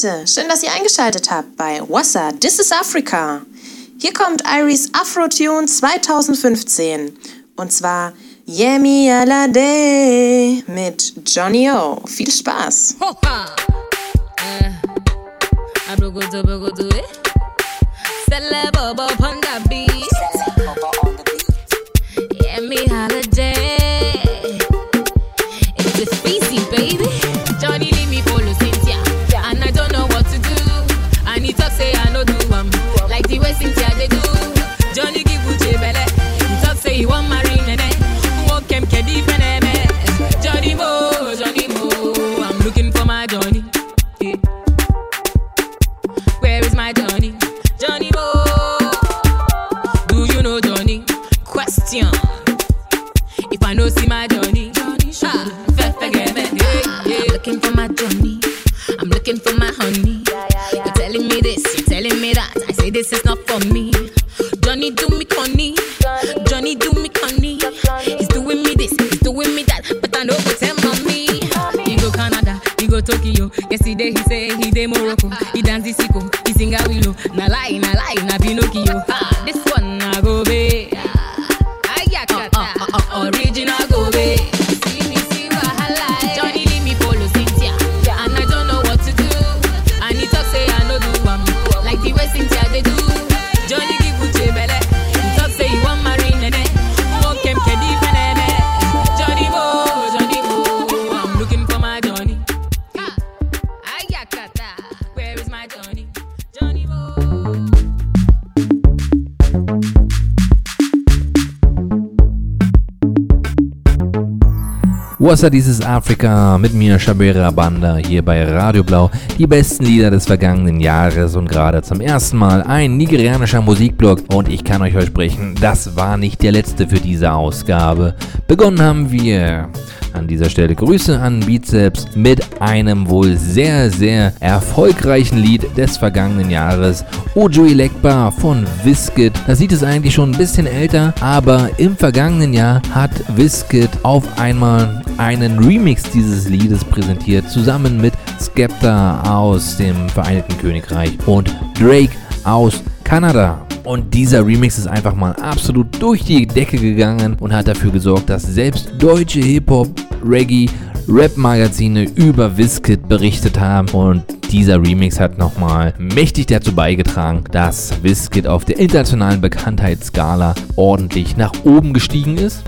Leute, schön, dass ihr eingeschaltet habt bei Wassa This is Africa. Hier kommt Iris Afro-Tune 2015 und zwar Yemi Alade mit Johnny O. Viel Spaß! Hoppa. Äh. If I no see my Johnny, Johnny, ah. Looking for my Johnny, I'm looking for my honey. You're telling me this, you're telling me that. I say this is not for me. Mit mir, Shabera Banda, hier bei Radio Blau. Die besten Lieder des vergangenen Jahres und gerade zum ersten Mal ein nigerianischer Musikblog. Und ich kann euch versprechen, das war nicht der letzte für diese Ausgabe. Begonnen haben wir an dieser Stelle Grüße an Bizeps mit einem wohl sehr, sehr erfolgreichen Lied des vergangenen Jahres. Ojo Elekba von Wiskit. Da sieht es eigentlich schon ein bisschen älter, aber im vergangenen Jahr hat Wiskit auf einmal einen Remix dieses Liedes präsentiert, zusammen mit Skepta aus dem Vereinigten Königreich und Drake aus Kanada. Und dieser Remix ist einfach mal absolut durch die Decke gegangen und hat dafür gesorgt, dass selbst deutsche Hip-Hop, Reggae, Rap-Magazine über Wizkid berichtet haben und dieser Remix hat nochmal mächtig dazu beigetragen, dass Wizkid auf der internationalen Bekanntheitsskala ordentlich nach oben gestiegen ist.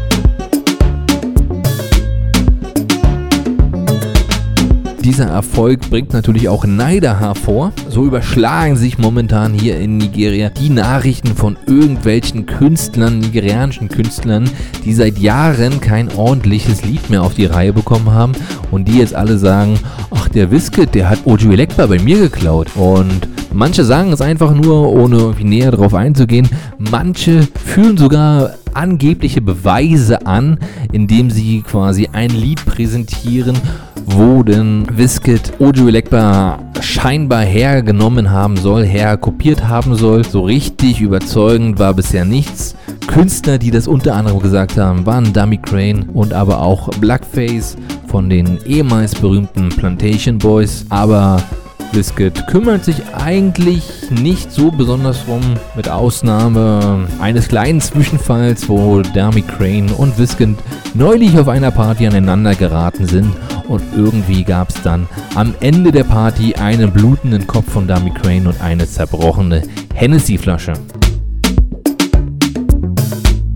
Dieser Erfolg bringt natürlich auch Neider hervor. So überschlagen sich momentan hier in Nigeria die Nachrichten von irgendwelchen Künstlern, nigerianischen Künstlern, die seit Jahren kein ordentliches Lied mehr auf die Reihe bekommen haben und die jetzt alle sagen, ach der Wizkid, der hat Ojo Elekba bei mir geklaut. Und manche sagen es einfach nur, ohne irgendwie näher darauf einzugehen. Manche fühlen sogar angebliche Beweise an, indem sie quasi ein Lied präsentieren, wo denn Wiskit Ojo Elekba scheinbar hergenommen haben soll, herkopiert haben soll. So richtig überzeugend war bisher nichts. Künstler, die das unter anderem gesagt haben, waren Dummy Crane und aber auch Blackface von den ehemals berühmten Plantation Boys. Aber Biscuit kümmert sich eigentlich nicht so besonders drum, mit Ausnahme eines kleinen Zwischenfalls, wo Dami Crane und Viscant neulich auf einer Party aneinander geraten sind und irgendwie gab es dann am Ende der Party einen blutenden Kopf von Dami Crane und eine zerbrochene Hennessy-Flasche.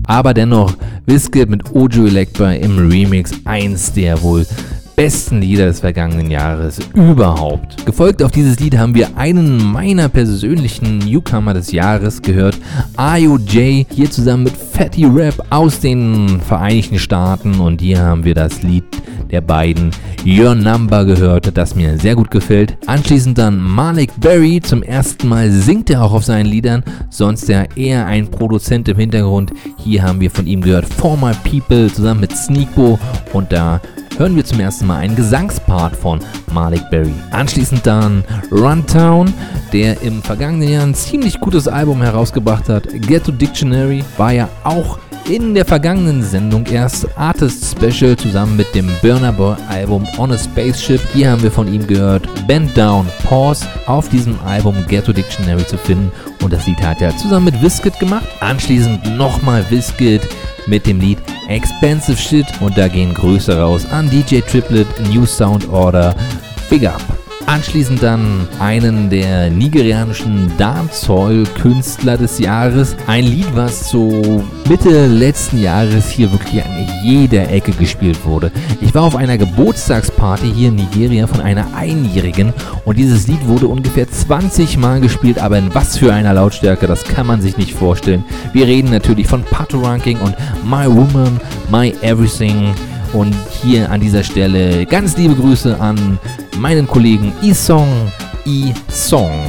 Aber dennoch, Viscant mit Ojo Elektra im Remix eins der wohl besten Lieder des vergangenen Jahres überhaupt. Gefolgt auf dieses Lied haben wir einen meiner persönlichen Newcomer des Jahres gehört, IOJ, hier zusammen mit Fatty Rap aus den Vereinigten Staaten und hier haben wir das Lied der beiden Your Number gehört, das mir sehr gut gefällt. Anschließend dann Malik Berry, zum ersten Mal singt er auch auf seinen Liedern, sonst ja eher ein Produzent im Hintergrund. Hier haben wir von ihm gehört For My People zusammen mit Sneakbo und da hören wir zum ersten Mal einen Gesangspart von Malik Berry. Anschließend dann Runtown, der im vergangenen Jahr ein ziemlich gutes Album herausgebracht hat. Ghetto Dictionary war ja auch in der vergangenen Sendung erst Artist Special zusammen mit dem Burner Boy Album On a Spaceship. Hier haben wir von ihm gehört Bend Down, Pause auf diesem Album Ghetto Dictionary zu finden und das Lied hat er zusammen mit Wiskit gemacht. Anschließend nochmal Wiskit mit dem Lied Expensive Shit und da gehen Grüße raus an DJ Triplet, New Sound Order, Big Up. Anschließend dann einen der nigerianischen Dancehall-Künstler des Jahres. Ein Lied, was so Mitte letzten Jahres hier wirklich an jeder Ecke gespielt wurde. Ich war auf einer Geburtstagsparty hier in Nigeria von einer Einjährigen und dieses Lied wurde ungefähr 20 Mal gespielt, aber in was für einer Lautstärke, das kann man sich nicht vorstellen. Wir reden natürlich von Pato Ranking und My Woman, My Everything. Und hier an dieser Stelle ganz liebe Grüße an meinen Kollegen Isong Isong.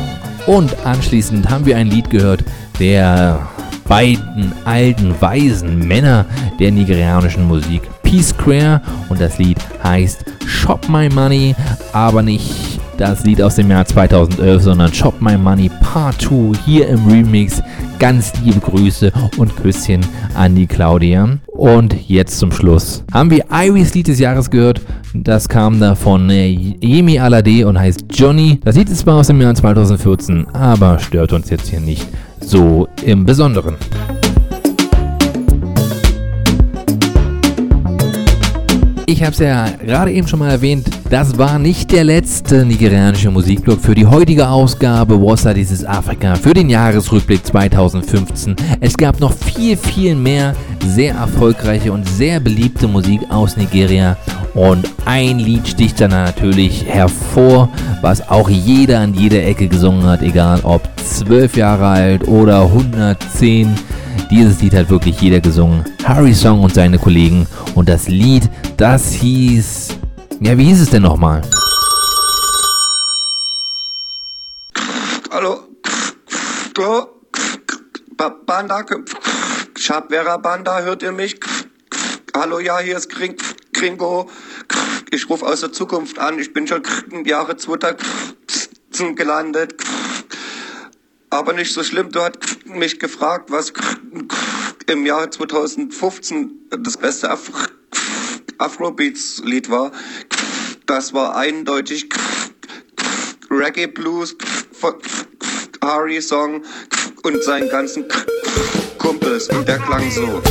Und anschließend haben wir ein Lied gehört der beiden alten, weisen Männer der nigerianischen Musik, Peace Square. Und das Lied heißt Shop My Money, aber nicht das Lied aus dem Jahr 2011, sondern Shop My Money Part 2 hier im Remix. Ganz liebe Grüße und Küsschen an die Claudia. Und jetzt zum Schluss haben wir Iris Lied des Jahres gehört. Das kam da von äh, Yemi Alade und heißt Johnny. Das Lied ist zwar aus dem Jahr 2014, aber stört uns jetzt hier nicht so im Besonderen. Ich habe es ja gerade eben schon mal erwähnt, das war nicht der letzte nigerianische Musikblog für die heutige Ausgabe Wassa dieses Afrika für den Jahresrückblick 2015. Es gab noch viel, viel mehr sehr erfolgreiche und sehr beliebte Musik aus Nigeria und ein Lied sticht dann natürlich hervor, was auch jeder an jeder Ecke gesungen hat, egal ob 12 Jahre alt oder 110 Dieses Lied hat wirklich jeder gesungen. Harry Song und seine Kollegen. Und das Lied, das hieß. Ja, wie hieß es denn nochmal? Hallo? Hallo? Ba- Banda? Schabwehrer Banda, hört ihr mich? Hallo, ja, hier ist Kring Kringo. Ich rufe aus der Zukunft an. Ich bin schon im Jahre 2000 gelandet. Aber nicht so schlimm. Du hast mich gefragt, was im Jahre 2015 das beste Af Afrobeats-Lied war. Das war eindeutig Reggae Blues Harry Song und seinen ganzen Kumpels. Und der klang so.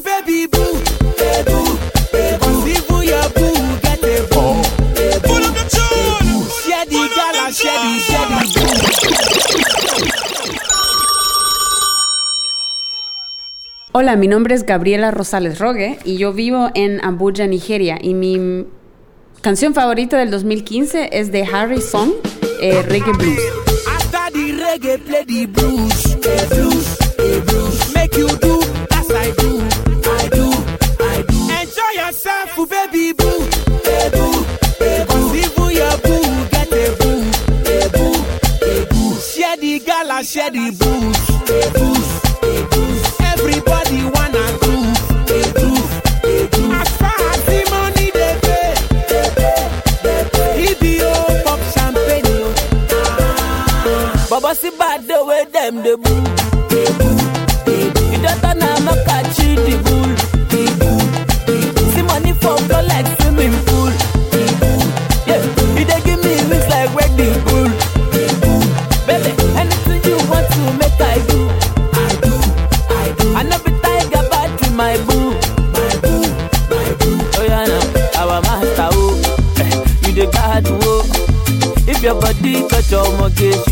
Baby boo. Hey, boo, Hola, mi nombre es Gabriela Rosales Rogue y yo vivo en Abuja, Nigeria. Y mi canción favorita del 2015 es de Harry Song, eh, Reggae Blues. The the. The the I do. I do. Enjoy yourself, baby boo. Boo, get a boo. The gala, the the. See money like swimming pool. Yeah. You me like bull. Baby. Anything you want to make I do. I do, I do. I my. My my. Oh yeah, now master oh. You the oh. If your body touch your mortgage,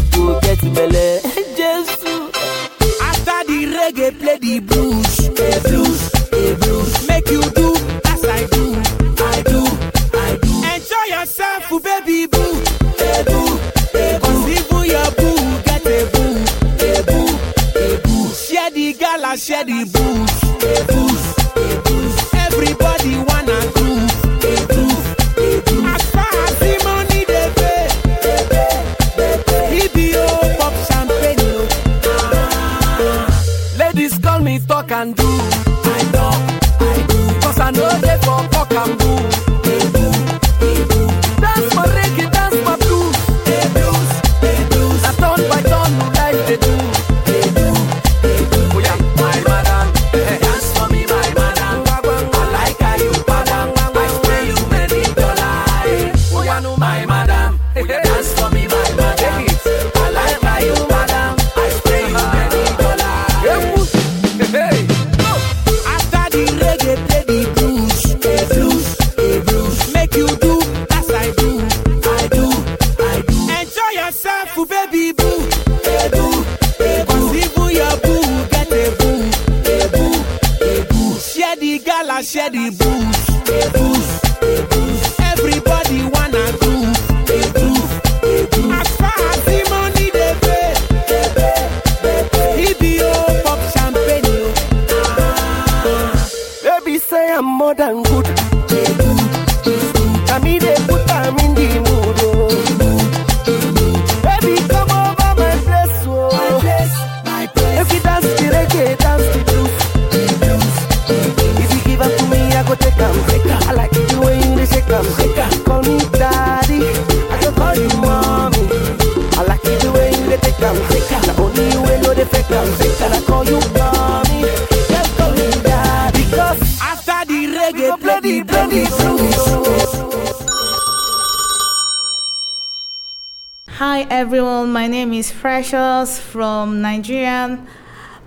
Precious from Nigeria.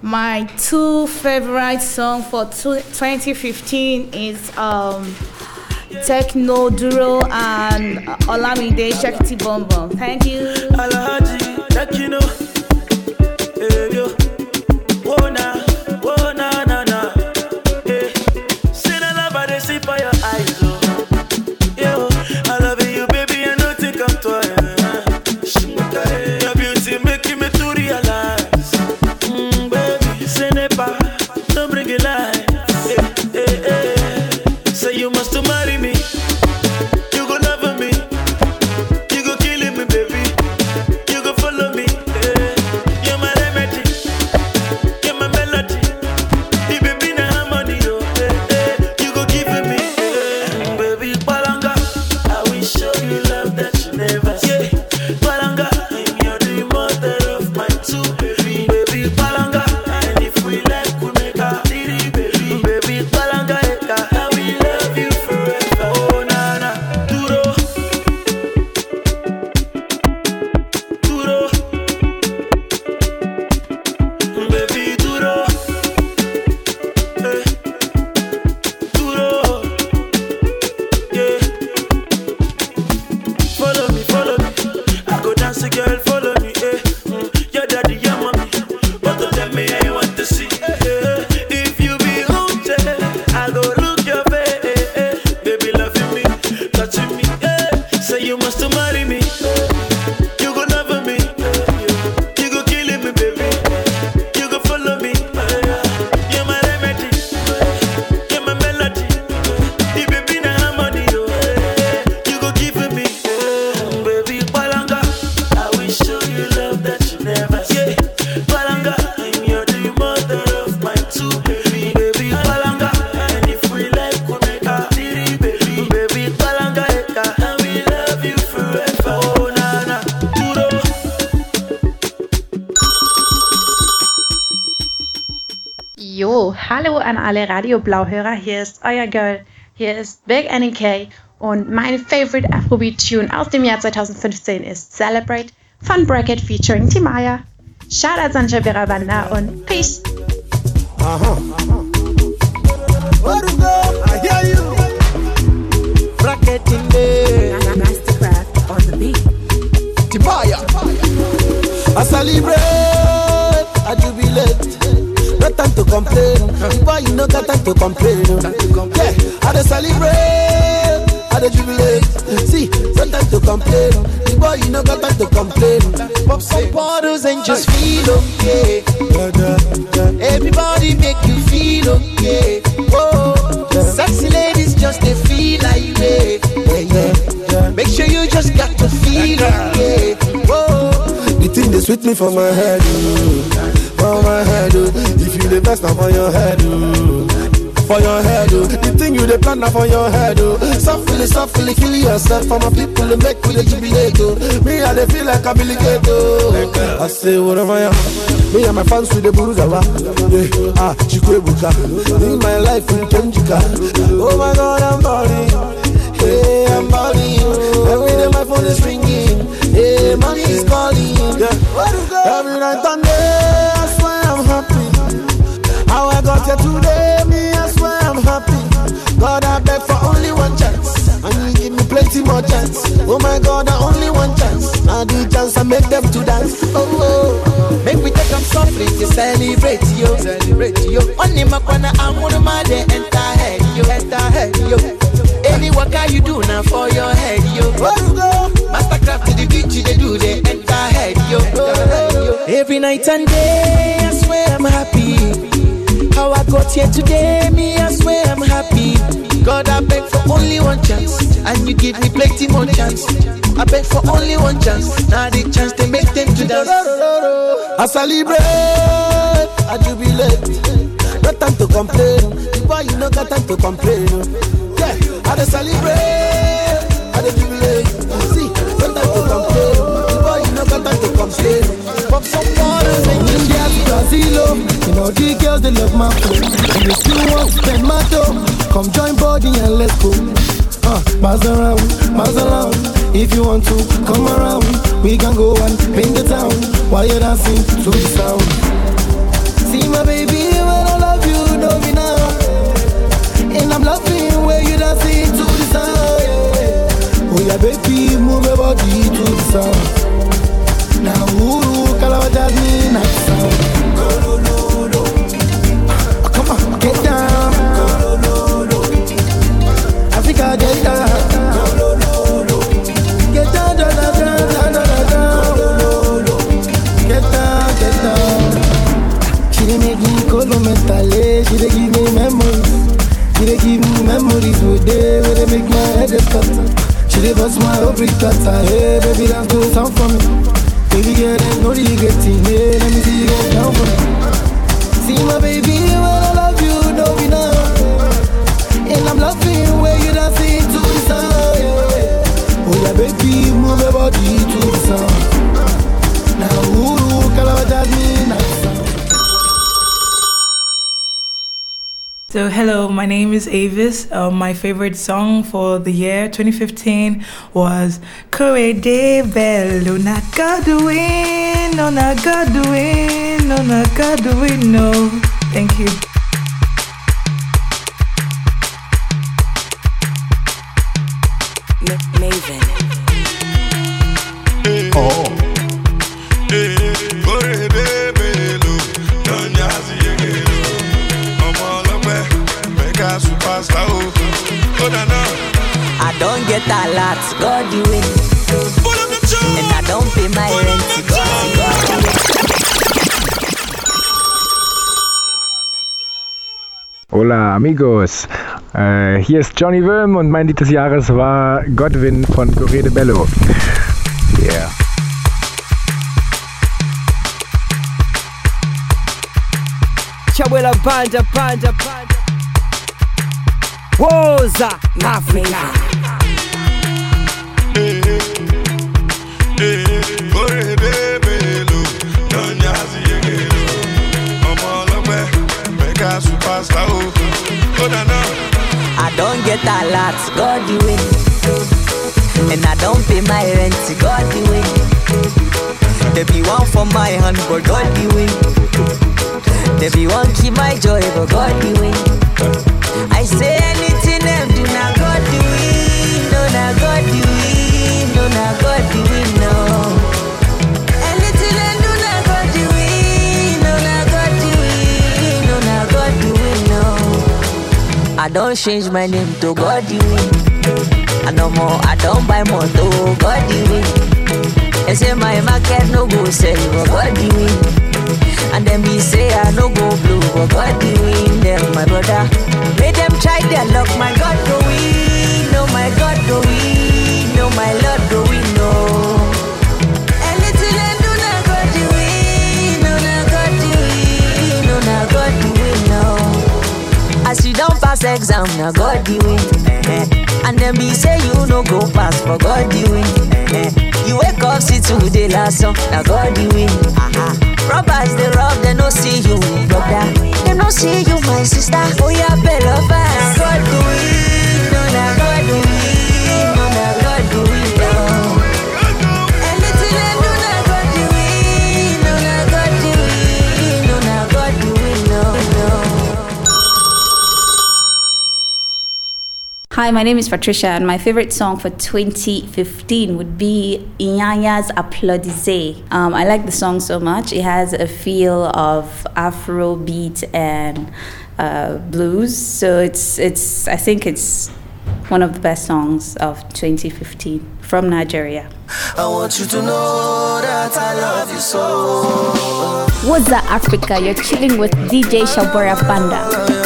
My two favorite songs for 2015 is um, Techno Duro and Olamide Shakti Bomb Bomb. Thank you. Radio Blauhörer, hier ist euer Girl, hier ist Big Annie K und mein favorite Afrobeat-Tune aus dem Jahr 2015 ist Celebrate von Bracket featuring Timaya. Shoutouts an Shabira Banda und Peace! What to complain. Yeah, I dey celebrate. I dey jubilate. See, no time to complain. The boy, you no got time to complain. Pop some bottles and just feel okay. Everybody make you feel okay. Oh, sexy ladies just they feel like way. Yeah, yeah. Make sure you just got to feel okay. Whoa. The thing they sweet me for my head, oh. for my head. Oh. If you the best, now for your head, oh. For your head. Oh. The thing you the plan now for your head. Oh. Softly, softly kill yourself for my people to make me the jubilate. Oh. Me, I they feel like I'm oh. I say whatever am. Me and my fans with the buruzawa. Yeah, ah, chikwebuka. In my life in Kenjika. Oh my God, I'm balling. Hey, I'm balling. Every day my phone is ringing. Hey, money is calling. Yeah. Every night and day, I swear I'm happy. How I got here today, I for only one chance. And you give me plenty more chance. Oh my God, I only one chance. Now the chance I make them to dance. Oh, oh. Make we take them softly to celebrate yo. Celebrate yo. On him up when I'm on my day, enter head yo. Enter head yo. Any work you do now for your head yo. You go? Mastercraft to the beach they do they enter head yo. Every night and day, I swear I'm happy. How I got here today, me, I swear. God, I beg for only one chance, and you give me plenty more chance. I beg for only one chance, now the chance they make them to dance. I celebrate, I jubilate. No time to complain. Boy, you no got time to complain. Yeah, I celebrate, I jubilate. Pop some bottles and you get Brazil. You know the girls they love my flow. And if you want to spend my dough, come join body and let's go. Uh, Miles around, miles around. If you want to come around, we can go and paint the town while you're dancing to the sound. See my baby, when I love you, know me now. And I'm loving where you dancing to the sound. yeah. Oh yeah, baby, move your body to the sound. Now, Uru, Calabar, Jasmine, night sound. Ah, Come on, get down. Africa, get down. Get down. Get down, get. She dey make me colo mentally. She dey give me memories. She dey give me memories with day where they make my head scatter. She dey bust my obrigata. Hey, baby, dance to sound for me. Baby girl, there's no really get in name is Avis. Uh, my favorite song for the year 2015 was Corre de Bello, not Godwin, no, not Godwin, no, not no. Thank you. Amigos, äh, hier ist Johnny Wilm und mein Lied des Jahres war Godwin von Corre de Bello. Yeah. Chabuela Banda, Banda, Banda. Woza, Africa. Superstar, I don't get a lot, God the way. And I don't pay my rent, God the way. There be one for my hand, but God the way. There be one keep my joy, but God the way. I say anything them do not God the way. No, not God the way. No, not God the way, I don't change my name to God the way. I no more, I don't buy more to God the. They say my market no go sell, but God the way. And then me say I no go blue, but God the way. Them my brother, make them try their luck. My God exam, na God the way. eh-eh. And then be say you no go pass for God the way. eh-eh. You wake up, see today last song, na God the way. Uh-huh. Robbers they rob, they no see you, brother. They no see you, my sister. Oh yeah. Na God the way, no na God the way, Hi, my name is Patricia, and my favorite song for 2015 would be Inyanya's Applaudisse. Um, I like the song so much. It has a feel of Afro beat and uh, blues, so it's it's. I think it's one of the best songs of 2015 from Nigeria. I want you to know that I love you so. What's up, Africa? You're chilling with DJ Shabora Banda.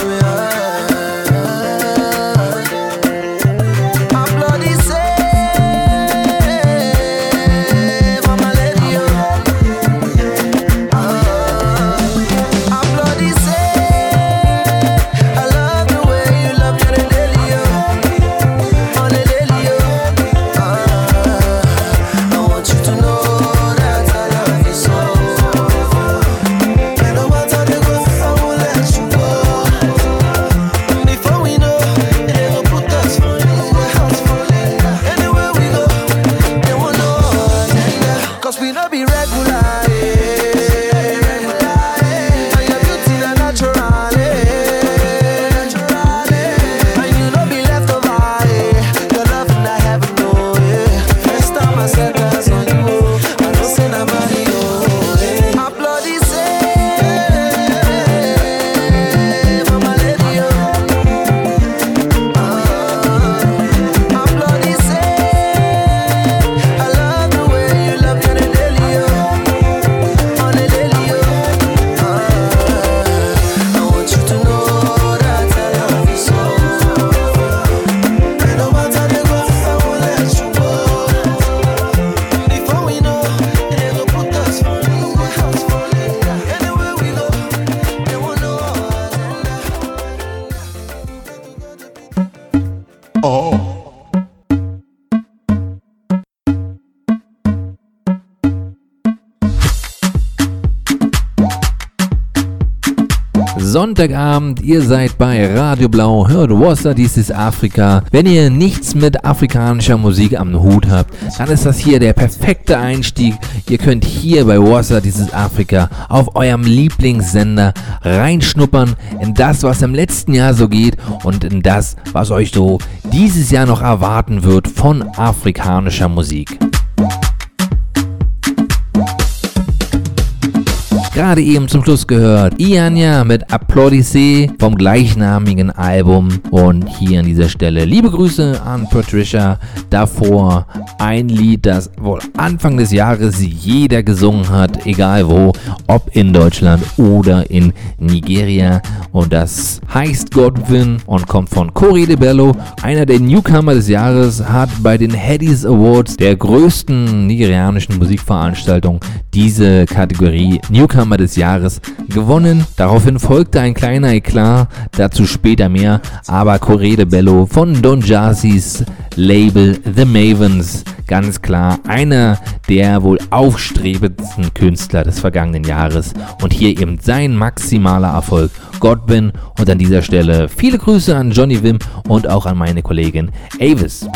Sonntagabend, ihr seid bei Radio Blau, hört Wasser, dies ist Afrika. Wenn ihr nichts mit afrikanischer Musik am Hut habt, dann ist das hier der perfekte Einstieg. Ihr könnt hier bei Wasser, dies ist Afrika auf eurem Lieblingssender reinschnuppern in das, was im letzten Jahr so geht und in das, was euch so dieses Jahr noch erwarten wird von afrikanischer Musik. Gerade eben zum Schluss gehört Ianya mit Applaudisse vom gleichnamigen Album. Und hier an dieser Stelle liebe Grüße an Patricia. Davor ein Lied, das wohl Anfang des Jahres jeder gesungen hat, egal wo, ob in Deutschland oder in Nigeria. Und das heißt Godwin und kommt von Corey de Bello. Einer der Newcomer des Jahres hat bei den Headies Awards, der größten nigerianischen Musikveranstaltung, diese Kategorie Newcomer des Jahres gewonnen. Daraufhin folgte ein kleiner Eklat, dazu später mehr, aber Corey de Bello von Don Jazzy's Label The Mavens, ganz klar einer der wohl aufstrebendsten Künstler des vergangenen Jahres. Und hier eben sein maximaler Erfolg. Godwin und an dieser Stelle viele Grüße an Johnny Wim und auch an meine Kollegin Avis.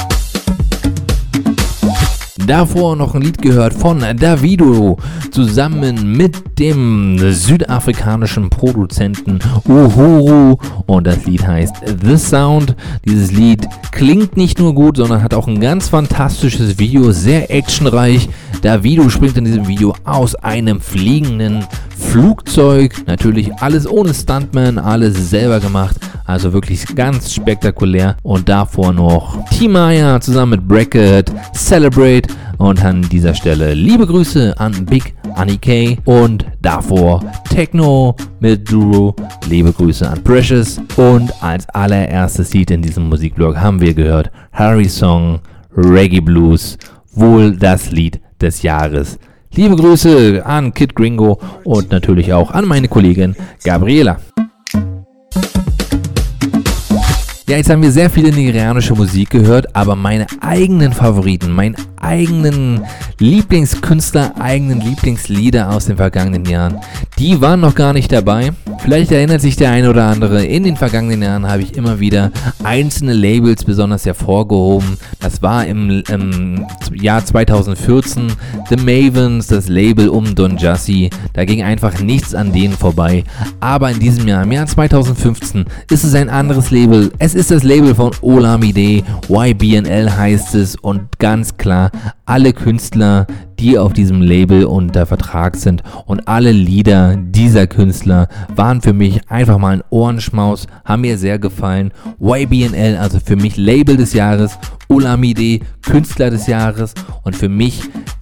Davor noch ein Lied gehört von Davido zusammen mit dem südafrikanischen Produzenten Uhuru und das Lied heißt The Sound. Dieses Lied klingt nicht nur gut, sondern hat auch ein ganz fantastisches Video, sehr actionreich. Davido springt in diesem Video aus einem fliegenden Flugzeug. Natürlich alles ohne Stuntman, alles selber gemacht. Also wirklich ganz spektakulär. Und davor noch Timaya zusammen mit Bracket, Celebrate. Und an dieser Stelle liebe Grüße an Big Annie K. Und davor Techno mit Duro. Liebe Grüße an Precious. Und als allererstes Lied in diesem Musikblog haben wir gehört Harry Song Reggae Blues. Wohl das Lied des Jahres. Liebe Grüße an Kid Gringo und natürlich auch an meine Kollegin Gabriela. Ja, jetzt haben wir sehr viele nigerianische Musik gehört, aber meine eigenen Favoriten, meinen eigenen Lieblingskünstler, eigenen Lieblingslieder aus den vergangenen Jahren, die waren noch gar nicht dabei. Vielleicht erinnert sich der eine oder andere, in den vergangenen Jahren habe ich immer wieder einzelne Labels besonders hervorgehoben. Das war im, im Jahr 2014 The Mavens, das Label um Don Jussi. Da ging einfach nichts an denen vorbei. Aber in diesem Jahr, im Jahr 2015, ist es ein anderes Label. Es ist das Label von Olamide, YBNL heißt es und ganz klar, alle Künstler, die auf diesem Label unter Vertrag sind und alle Lieder dieser Künstler waren für mich einfach mal ein Ohrenschmaus, haben mir sehr gefallen. YBNL, also für mich Label des Jahres, Olamide, Künstler des Jahres und für mich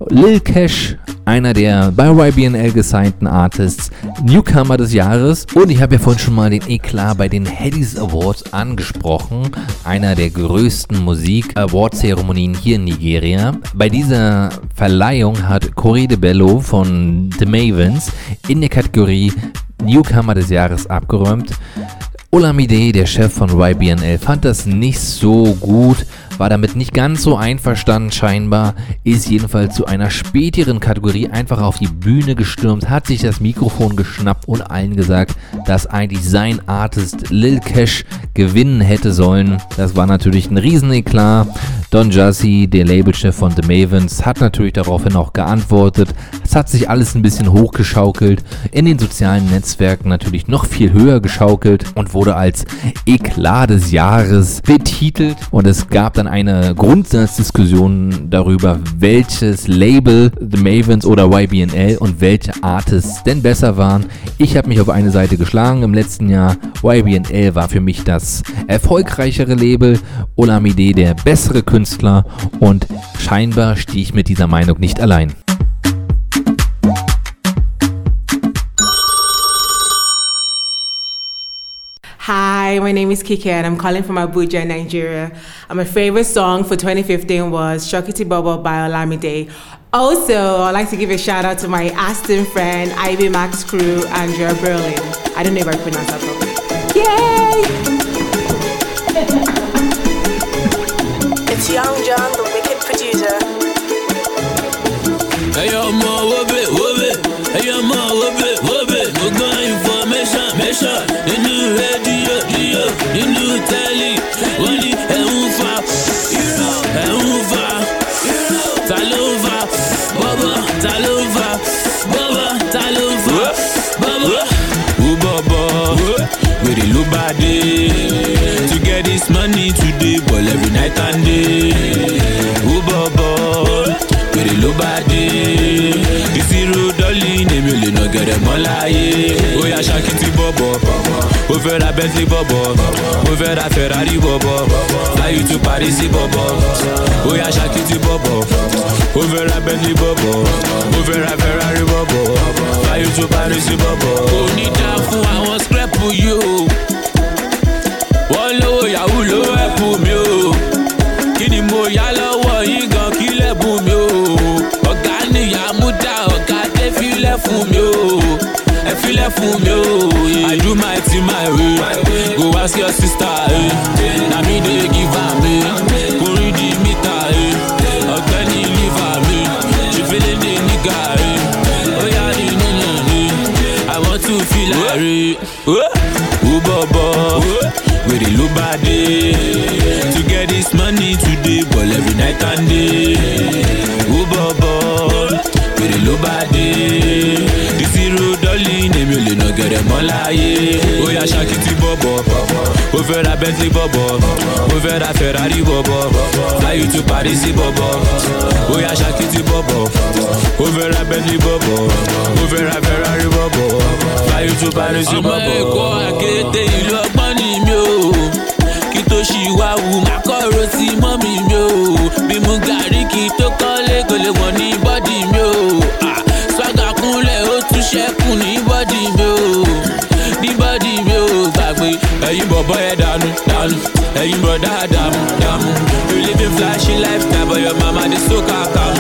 Lil Cash, einer der bei YBNL gesignten Artists, Newcomer des Jahres. Und ich habe ja vorhin schon mal den Eklat bei den Headies Awards angesprochen, einer der größten Musik-Award-Zeremonien hier in Nigeria. Bei dieser Verleihung hat Corey de Bello von The Mavens in der Kategorie Newcomer des Jahres abgeräumt. Olamide, der Chef von YBNL, fand das nicht so gut, war damit nicht ganz so einverstanden scheinbar, ist jedenfalls zu einer späteren Kategorie einfach auf die Bühne gestürmt, hat sich das Mikrofon geschnappt und allen gesagt, dass eigentlich sein Artist Lil Cash gewinnen hätte sollen. Das war natürlich ein Rieseneklat. Don Jussi, der Labelchef von The Mavens, hat natürlich daraufhin auch geantwortet. Es hat sich alles ein bisschen hochgeschaukelt, in den sozialen Netzwerken natürlich noch viel höher geschaukelt und wurde als Eklat des Jahres betitelt. Und es gab dann eine Grundsatzdiskussion darüber, welches Label The Mavens oder YBNL und welche Artists denn besser waren. Ich habe mich auf eine Seite geschlagen im letzten Jahr. YBNL war für mich das erfolgreichere Label, Olamide der bessere Künstler und scheinbar stehe ich mit dieser Meinung nicht allein. Hi, my name is Kike and I'm calling from Abuja, Nigeria. And my favorite song for 2015 was Shokiti Bobo by Olamide. Also, I'd like to give a shout out to my Aston friend, Ivy Max crew, Andrea Berlin. I don't know if I pronounced that properly. Yay! It's Young John, the wicked producer. Hey yo, dé. To get this money today, ball every night and day. Ó bọ̀bọ̀, wèrè ló bá dé. ìṣirò dọ́lì èmi ò lè nà gẹ̀rẹ̀ mọ́ láyé. ó yá ṣakiti bọ̀bọ̀ ó fẹ́ bentley ó fẹ́ ra ferrari bọ̀bọ̀ fly to paris bọ̀bọ̀ ó yá ṣakiti bọ̀bọ̀ ó fẹ́ bentley ó fẹ́ ra ferrari bọ̀bọ̀ fly to paris bọ̀bọ̀. kò ní dá fún àwọn scrap yìí o lówó yahoo ló ẹ̀bù mi o. Kí ni mo yá lọ́wọ́ yín gan kí lẹ́bù mi o? Ọ̀gá nìyá múdà ọ̀gá dé filẹ̀ fún mi o. Ẹ filẹ̀ fún mi o. I do my thing my way. Go ask your sister eh. na me dey give am eh. kò rí di mítà eh. ọ̀gbẹ́ni liver mi ṣe fẹ́lẹ́ dé nígà ó yá ni nìyẹn ni I want to feel like. Whoa, whoa, whoa, whoa wèrè ló bá dé to get this money today ball every night and day. Ó bọ̀ bọ̀ wèrè ló bá dé ìṣirò dọ́lì èmi ò lè nà gẹ̀rẹ̀ mọ́ láyé ó yá ṣáàkì tí bọ̀bọ̀ ó fẹ́ ra bentley bọ̀bọ̀ ó fẹ́ ra ferrari bọ̀bọ̀ fly you to paris bọ̀bọ̀ ó yá ṣáàkì tí bọ̀bọ̀ ó fẹ́ ra bentley bọ̀bọ̀ ó fẹ́ ra ferrari bọ̀bọ̀ fly you to paris bọ̀bọ̀. ọmọ èkó àkété ìlú ọgbà ṣì wa wù. Má kọ̀rọ̀ sí mọ́mì mi o. Bí mu gàrí kí tó kọ́lé kò lè wọ̀ ní bọ́dì mi o. Swaga kúnlẹ̀ ó tún ṣẹ́kù ní bọ́dì mi o. Ní bọ́dì mi o gbàgbé. Ẹ̀yin bọ̀bọ́ ẹ̀ dànù dànù. Ẹ̀yin bọ̀dá dàmú dàmú. You living flashy lifestyle but your mama dey so calm.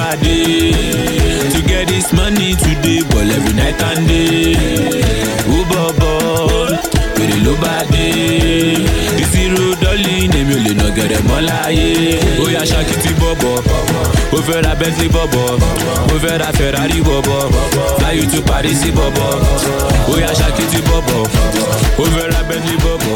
never to get this money today ball every night and day ó bọ̀bọ̀ pèrè ló bá dé ìṣirò dọ́lì èmi ò lè nà gẹ̀rẹ̀ mọ́ láyé ó yá ṣakitì bọ̀bọ̀ Bobo. Over ra bentley Bobo. Over fẹ́ ra ferrari bọ̀bọ̀ láyé tó parí sí bọ̀bọ̀ ó yá ṣakitì bọ̀bọ̀ Bobo. Over ra bentley Bobo.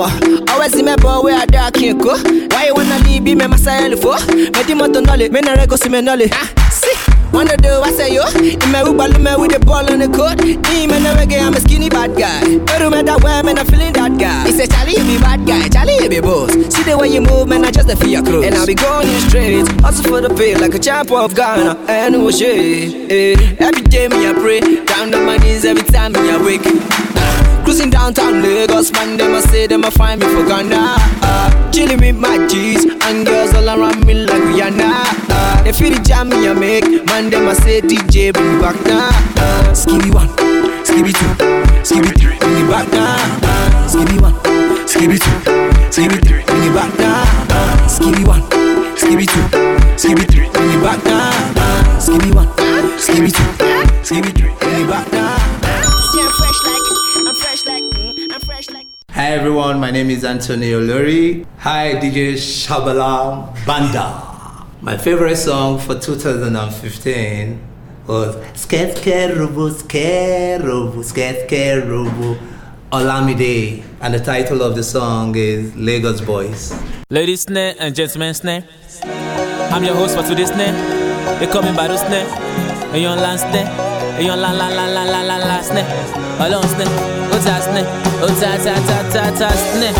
My summer, always see me boy where I dark can go. Why you wanna leave me, me myself for? Me di moto nolly, me na rego see me nolly. Ah, see. Wanna do I say yo? In my Uber, me with the ball on the court. Me man a reggae, I'm a skinny bad guy. But me that way, man, I'm feeling that guy. He say Charlie, you be bad guy, Charlie, you be boss. See the way you move, man, I just the fear clothes. And I'll be going in the streets, hustle for the pay like a champ of Ghana. And no shit. Eh. Every day me I pray, down on my knees every time me I wake. Cruising downtown Lagos, man, them I say them I find me for Ghana. Uh, chilling with my G's and girls all around me like Rihanna. Uh, they feel the jam me I make, man, them I say DJ bring me back now. Uh, skibby one, skibby two, skibby three, bring me back now. Uh, skibby one, skibby two, skibby three, bring me back now. Uh, skibby one, skibby two, skibby three, bring me back now. Uh, skibby one, skibby two, skibby three, bring me back now. Hi everyone, my name is Antonio Luri. Hi DJ Shabala Banda. My favorite song for 2015 was Sket Skerubu Skerubu Sket Skerubu Olamide. And the title of the song is Lagos Boys. Ladies and gentlemen. I'm your host for today's snare. They call me Bado snare. And you on land. And you on la la la la la la la. Alone. Ota snare. Ota ta ta ta ta snare.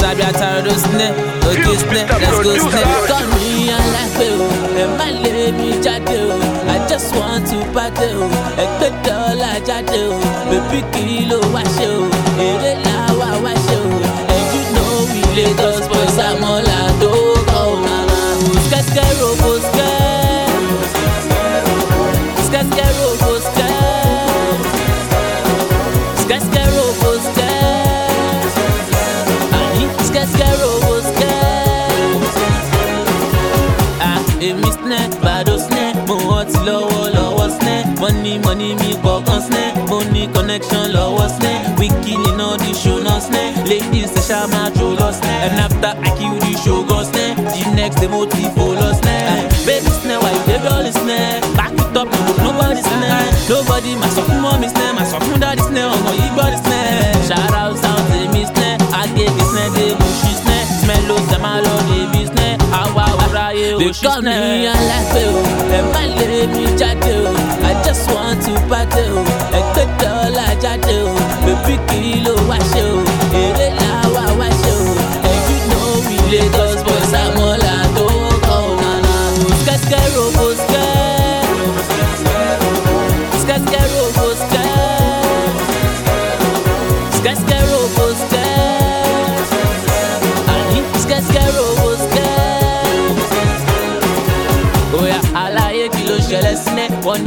Tàbí àtàràdó snare. Òkè snare. Let's go snare. Call me alágbè o. Ẹ má lé mi jáde o. I just want to party o. Ẹgbẹ́ dọ́là jáde o. Bèbí kì ló wá ṣe o. Èrè làwa wá ṣe o. And you know we Lagos boys tó kọ́ Money money mi pọ̀ gan snẹ́, mo ní connection lọ́wọ́ snẹ́. All the show náà snẹ́. Ladies ṣe ṣá máa jó lọ snẹ́. And after I kill the show gan snẹ́. The next day mo ti fò lọ snẹ́. Baby snẹ́, why you dey dull snẹ́? Back it up, no nobody snẹ́. Nobody máa sọ fún mọ́mí snẹ́, máa sọ fún dáàdì snẹ́. Ọmọ yìí gbọ́ di snẹ́. Shout out sound tèmi snẹ́. Agége snẹ́, dé Bushi snẹ́. Smello ṣe máa lọ débi They call me alágbè o, ẹ jáde just want to party jáde.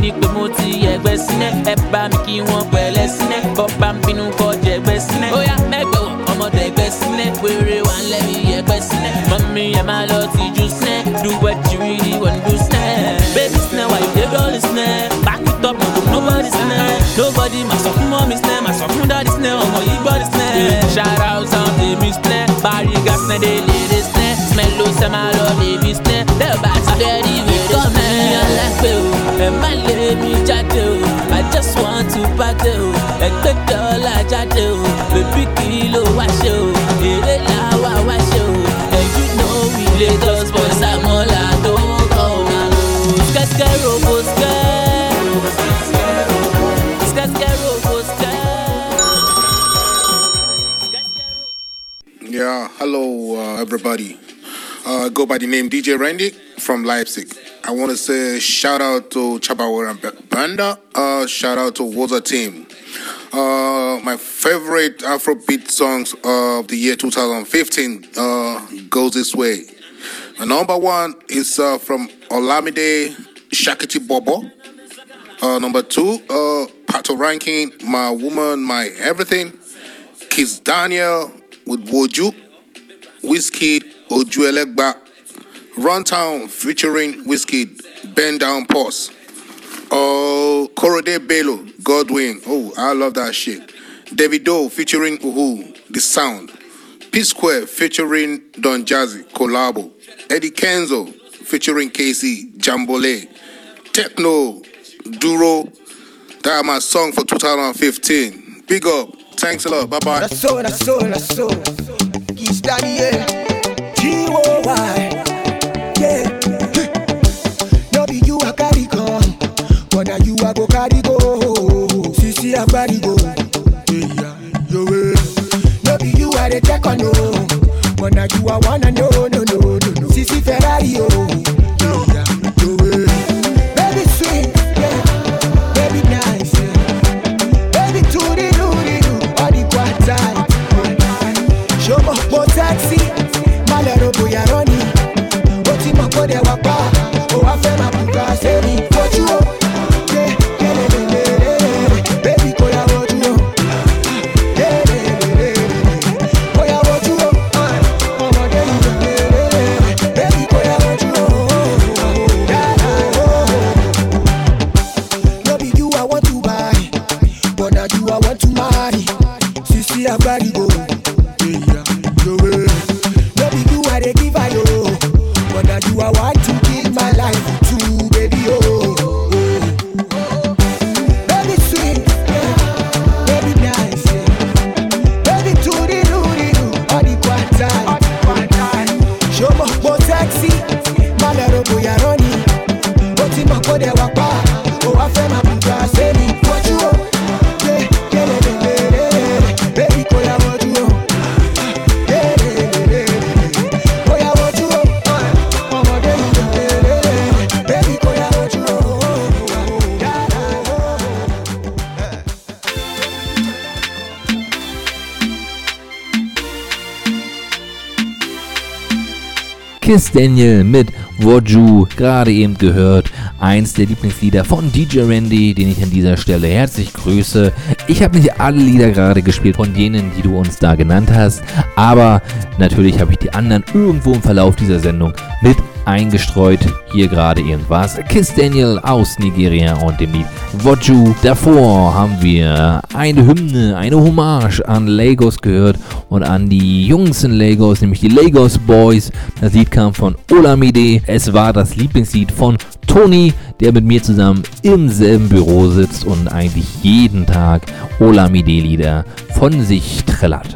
Ní pé mo ti ẹgbẹ́ sílẹ̀ ẹ bá mi kí wọ́n pẹ̀lẹ́ sílẹ̀ bọ́pá ń bínú kọ́ jẹgbẹ́ sílẹ̀ Oya mẹ́gbẹ́ wọ̀ ọmọdé ẹgbẹ́ sílẹ̀ wéré wà ń lẹ́bi ẹgbẹ́ sílẹ̀ mọ́mí ẹ máa lọ ti jù sílẹ̀ do what you really want do sílẹ̀ baby sílẹ̀ wà yóò débi ọ̀lì sílẹ̀ back it up go nobody sílẹ̀ nobody máa sọ fún mọ́mí sílẹ̀ máa sọ fún dáàdì sílẹ̀ ọmọ yìí gbọ́dì sílẹ̀ bariga sílẹ̀ jáde o bèbí wá ṣe o èrè làwa wá ṣe o àmọ́là tó o. skẹ́skẹ́ robo skẹ́. Yeah, hello uh, everybody. Uh, go by the name DJ Randy from Leipzig. I want to say shout out to Chabawara Banda, uh, shout out to Water Team. Uh, my favorite Afrobeat songs of the year 2015 uh, goes this way. The number one is uh, from Olamide Shakiti Bobo. Uh, number two, uh, Pato Ranking, My Woman, My Everything. Kiss Daniel with Woju. Whiskey, Ojuelegba. Runtown featuring Whiskey, Bend Down Pause. Oh, Korode Bello, Godwin. Oh, I love that shit. David Doe featuring Uhu, The Sound. P Square featuring Don Jazzy, Collabo. Eddie Kenzo featuring Casey, Jambole. Techno, Duro. That my song for 2015. Big up. Thanks a lot. Bye bye. That's so, that's so, that's so. Kiss Daniel. G-O-Y. Go carry go. Sisi a carry go. Yeah, yo, eh. No be you a the check on no. But now you a wanna know, no, no, no, no. Sisi Ferrari, oh. Kiss Daniel mit Woju, gerade eben gehört. Eins der Lieblingslieder von DJ Randy, den ich an dieser Stelle herzlich grüße. Ich habe nicht alle Lieder gerade gespielt von denen, die du uns da genannt hast, aber natürlich habe ich die anderen irgendwo im Verlauf dieser Sendung mit eingestreut. Hier gerade irgendwas. Kiss Daniel aus Nigeria und dem Lied Woju. Davor haben wir eine Hymne, eine Hommage an Lagos gehört und an die Jungs in Lagos, nämlich die Lagos Boys. Das Lied kam von Olamide. Es war das Lieblingslied von Tony, der mit mir zusammen im selben Büro sitzt und eigentlich jeden Tag Olamide-Lieder von sich trällert.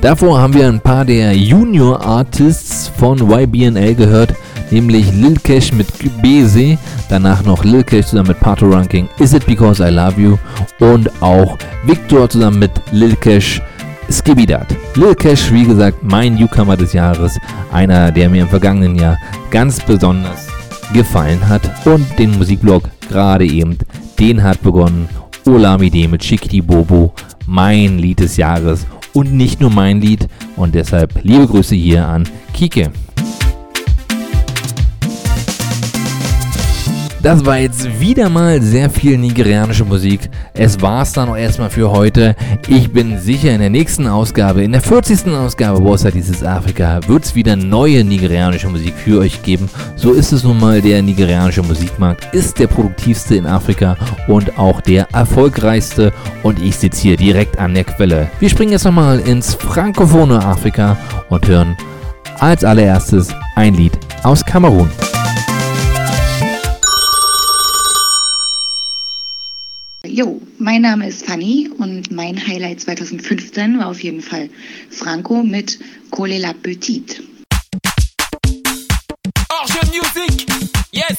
Davor haben wir ein paar der Junior Artists von YBNL gehört, nämlich Lil Cash mit Bese, danach noch Lil Cash zusammen mit Pato Ranking, Is It Because I Love You und auch Victor zusammen mit Lil Cash Skibidat. Lil Cash, wie gesagt, mein Newcomer des Jahres, einer, der mir im vergangenen Jahr ganz besonders gefallen hat und den Musikblog gerade eben, den hat begonnen Olamide mit Chikiti Bobo, mein Lied des Jahres und nicht nur mein Lied und deshalb liebe Grüße hier an Kike. Das war jetzt wieder mal sehr viel nigerianische Musik. Es war's dann auch erstmal für heute. Ich bin sicher, in der nächsten Ausgabe, in der 40. Ausgabe Wasser dieses Afrika, wird's wieder neue nigerianische Musik für euch geben. So ist es nun mal, der nigerianische Musikmarkt ist der produktivste in Afrika und auch der erfolgreichste. Und ich sitze hier direkt an der Quelle. Wir springen jetzt nochmal ins frankophone Afrika und hören als allererstes ein Lied aus Kamerun. Jo, mein Name ist Fanny und mein Highlight 2015 war auf jeden Fall Franco mit Cole la Petite. Orge Music, yes,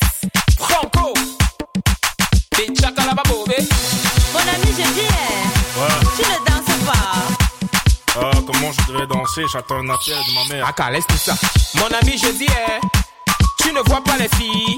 Franco. Des bobé. Mon ami, je dis, eh, tu ne danses pas. comment je devais danser. J'attends un appel de ma mère. Ah, laisse tout ça. Mon ami, je dis, eh, tu ne vois pas les filles.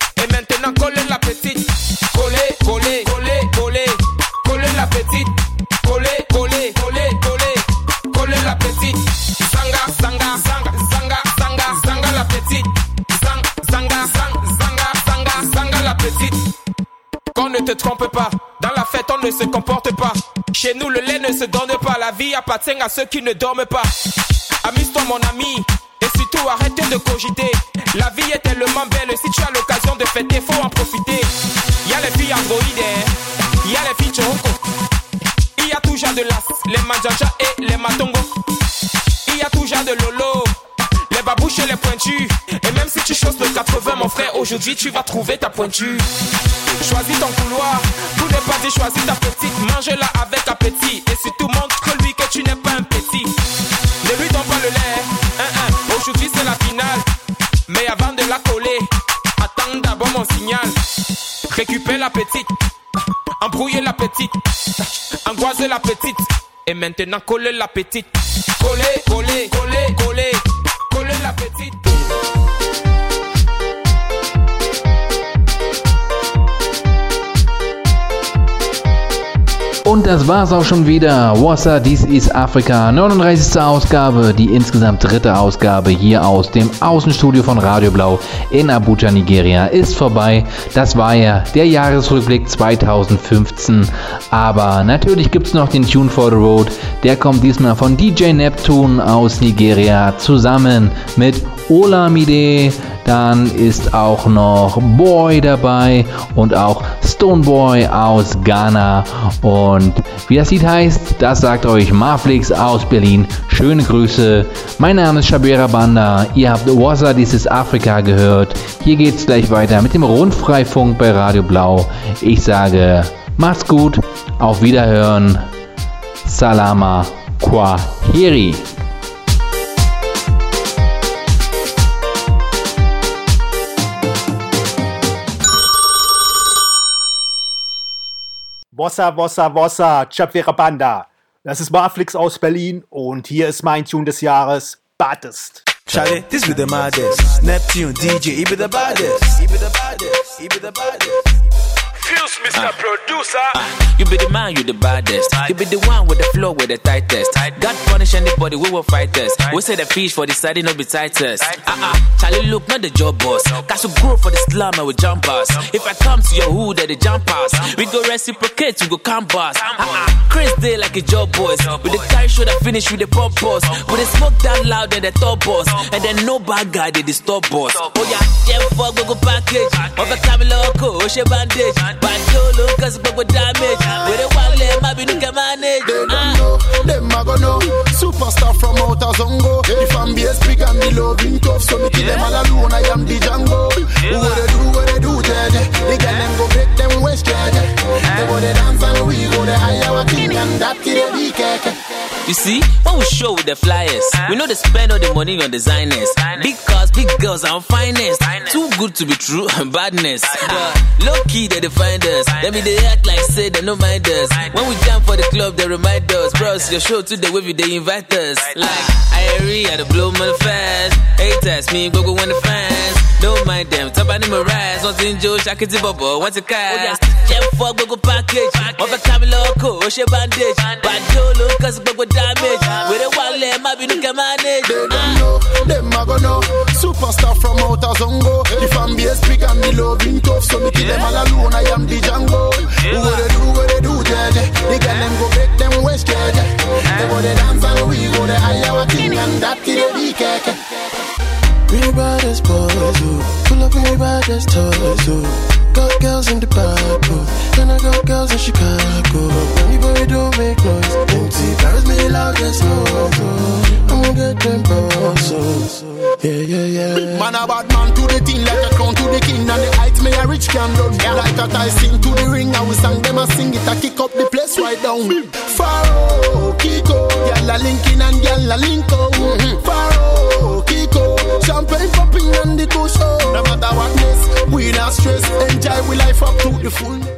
trompe pas, dans la fête on ne se comporte pas. Chez nous le lait ne se donne pas, la vie appartient à ceux qui ne dorment pas. Amuse-toi mon ami, et surtout arrête de cogiter. La vie est tellement belle, si tu as l'occasion de fêter, faut en profiter. Y a les filles androïdes, hein. y a les filles choco. Il y a genre de las, les manjaja et les matongo. Les pointus. Et même si tu choses le 80, mon frère, aujourd'hui tu vas trouver ta pointure. Choisis ton couloir, tout n'est pas dit, choisis ta petite. Mange-la avec appétit. Et surtout montre-lui que tu n'es pas un petit. Ne lui donne pas le lait, aujourd'hui c'est la finale. Mais avant de la coller, attends d'abord mon signal. Récupère la petite, embrouiller la petite, angoiser la petite. Et maintenant coller la petite. Coller, coller, coller, coller, el apetito. Und das war's auch schon wieder. Wassa, dies ist Afrika. 39. Ausgabe, die insgesamt dritte Ausgabe hier aus dem Außenstudio von Radio Blau in Abuja, Nigeria, ist vorbei. Das war ja der Jahresrückblick 2015. Aber natürlich gibt's noch den Tune for the Road. Der kommt diesmal von DJ Neptune aus Nigeria zusammen mit Olamide. Dann ist auch noch Boy dabei und auch Stoneboy aus Ghana. Und wie das Lied heißt, das sagt euch Marflix aus Berlin. Schöne Grüße. Mein Name ist Shabira Banda. Ihr habt Wassa dieses Afrika gehört. Hier geht's gleich weiter mit dem Rundfreifunk bei Radio Blau. Ich sage, macht's gut. Auf Wiederhören. Salama Kwaheri. Bossa, Bossa, Bossa, Chapvera Banda. Das ist Marflix aus Berlin und hier ist mein Tune des Jahres, Baddest. Charlie, this be the maddest. Neptune, DJ, he be the baddest. He be the baddest. He be the baddest. Fuse, Mr. Producer. You be the man, you the baddest. You be the one with the flow with the tightest. God punish anybody, we will fight us. We say the fish for the side, no be tightest. Uh uh, Charlie, look, not the job boss. Cause we grow for the slum and we jump us. If I come to your hood, they jump us. We go reciprocate, we go canvas. Uh uh, Chris day like a job boss. With the carry show that finish with the pop boss. With the smoke that loud and the top boss. And then no bad guy, they disturb boss. Oh yeah, yeah, fuck, go package. Over time, loco, ocean bandage. Bandolo, cause go damage. With the one leg, my be can manage. They don't ah. know, them a go know. Superstar from outer Zongo. The fan base big and the loving tough, so me kill them all alone. I am the Django. What they do, what they do, jeje. The girl them go break them waist, jeje. They go they dance and we go they high our king and that kid be keke. You see, when we show with the flyers, we know they spend all the money on designers. Big cars, big girls, and finest. Too good to be true, and badness. But low key, they find us. Let me they act like say they no mind us. When we jam for the club, they remind us. Bros, your show to the wavy, they invite us. Like, I agree, at the blow my fast. Haters, me, go go when the fans. Don't mind them, top of them rise. Once in Joe, Shaka Bubba, once a cast. Jam oh, for go go package. Over Camilo, Osha bandage. Bad Dolo, cause go go damage. With a wallet, my be can manage. They don't ah. know, them I go know. Superstar from outer Zongo. The fan base big and the loving tough. So me kill them all alone, I am the Django. What they do, what they do, judge. They get them go break them waist, judge. They go they dance and we go the Iowa king and that till they be cake. We ride as boys. Pull up, we ride as. Got girls in the back oh, and I got girls in Chicago. Anybody don't make noise. Empty barrels make loudest noise. I'm gonna get them bosses. Yeah, yeah, yeah. Big man, a bad man to the thing, like a crown to the king. And the heights may a rich can do. Yeah. Like a tie sing to the ring. I will sang them a sing it. I kick up the place right down. Faro, Kiko. Gyal a linking and gyal a linko. Mm-hmm. Faro, Kiko. Champagne popping and the bush. Oh. No matter what, miss, we not stress. And enjoy we life up to the full.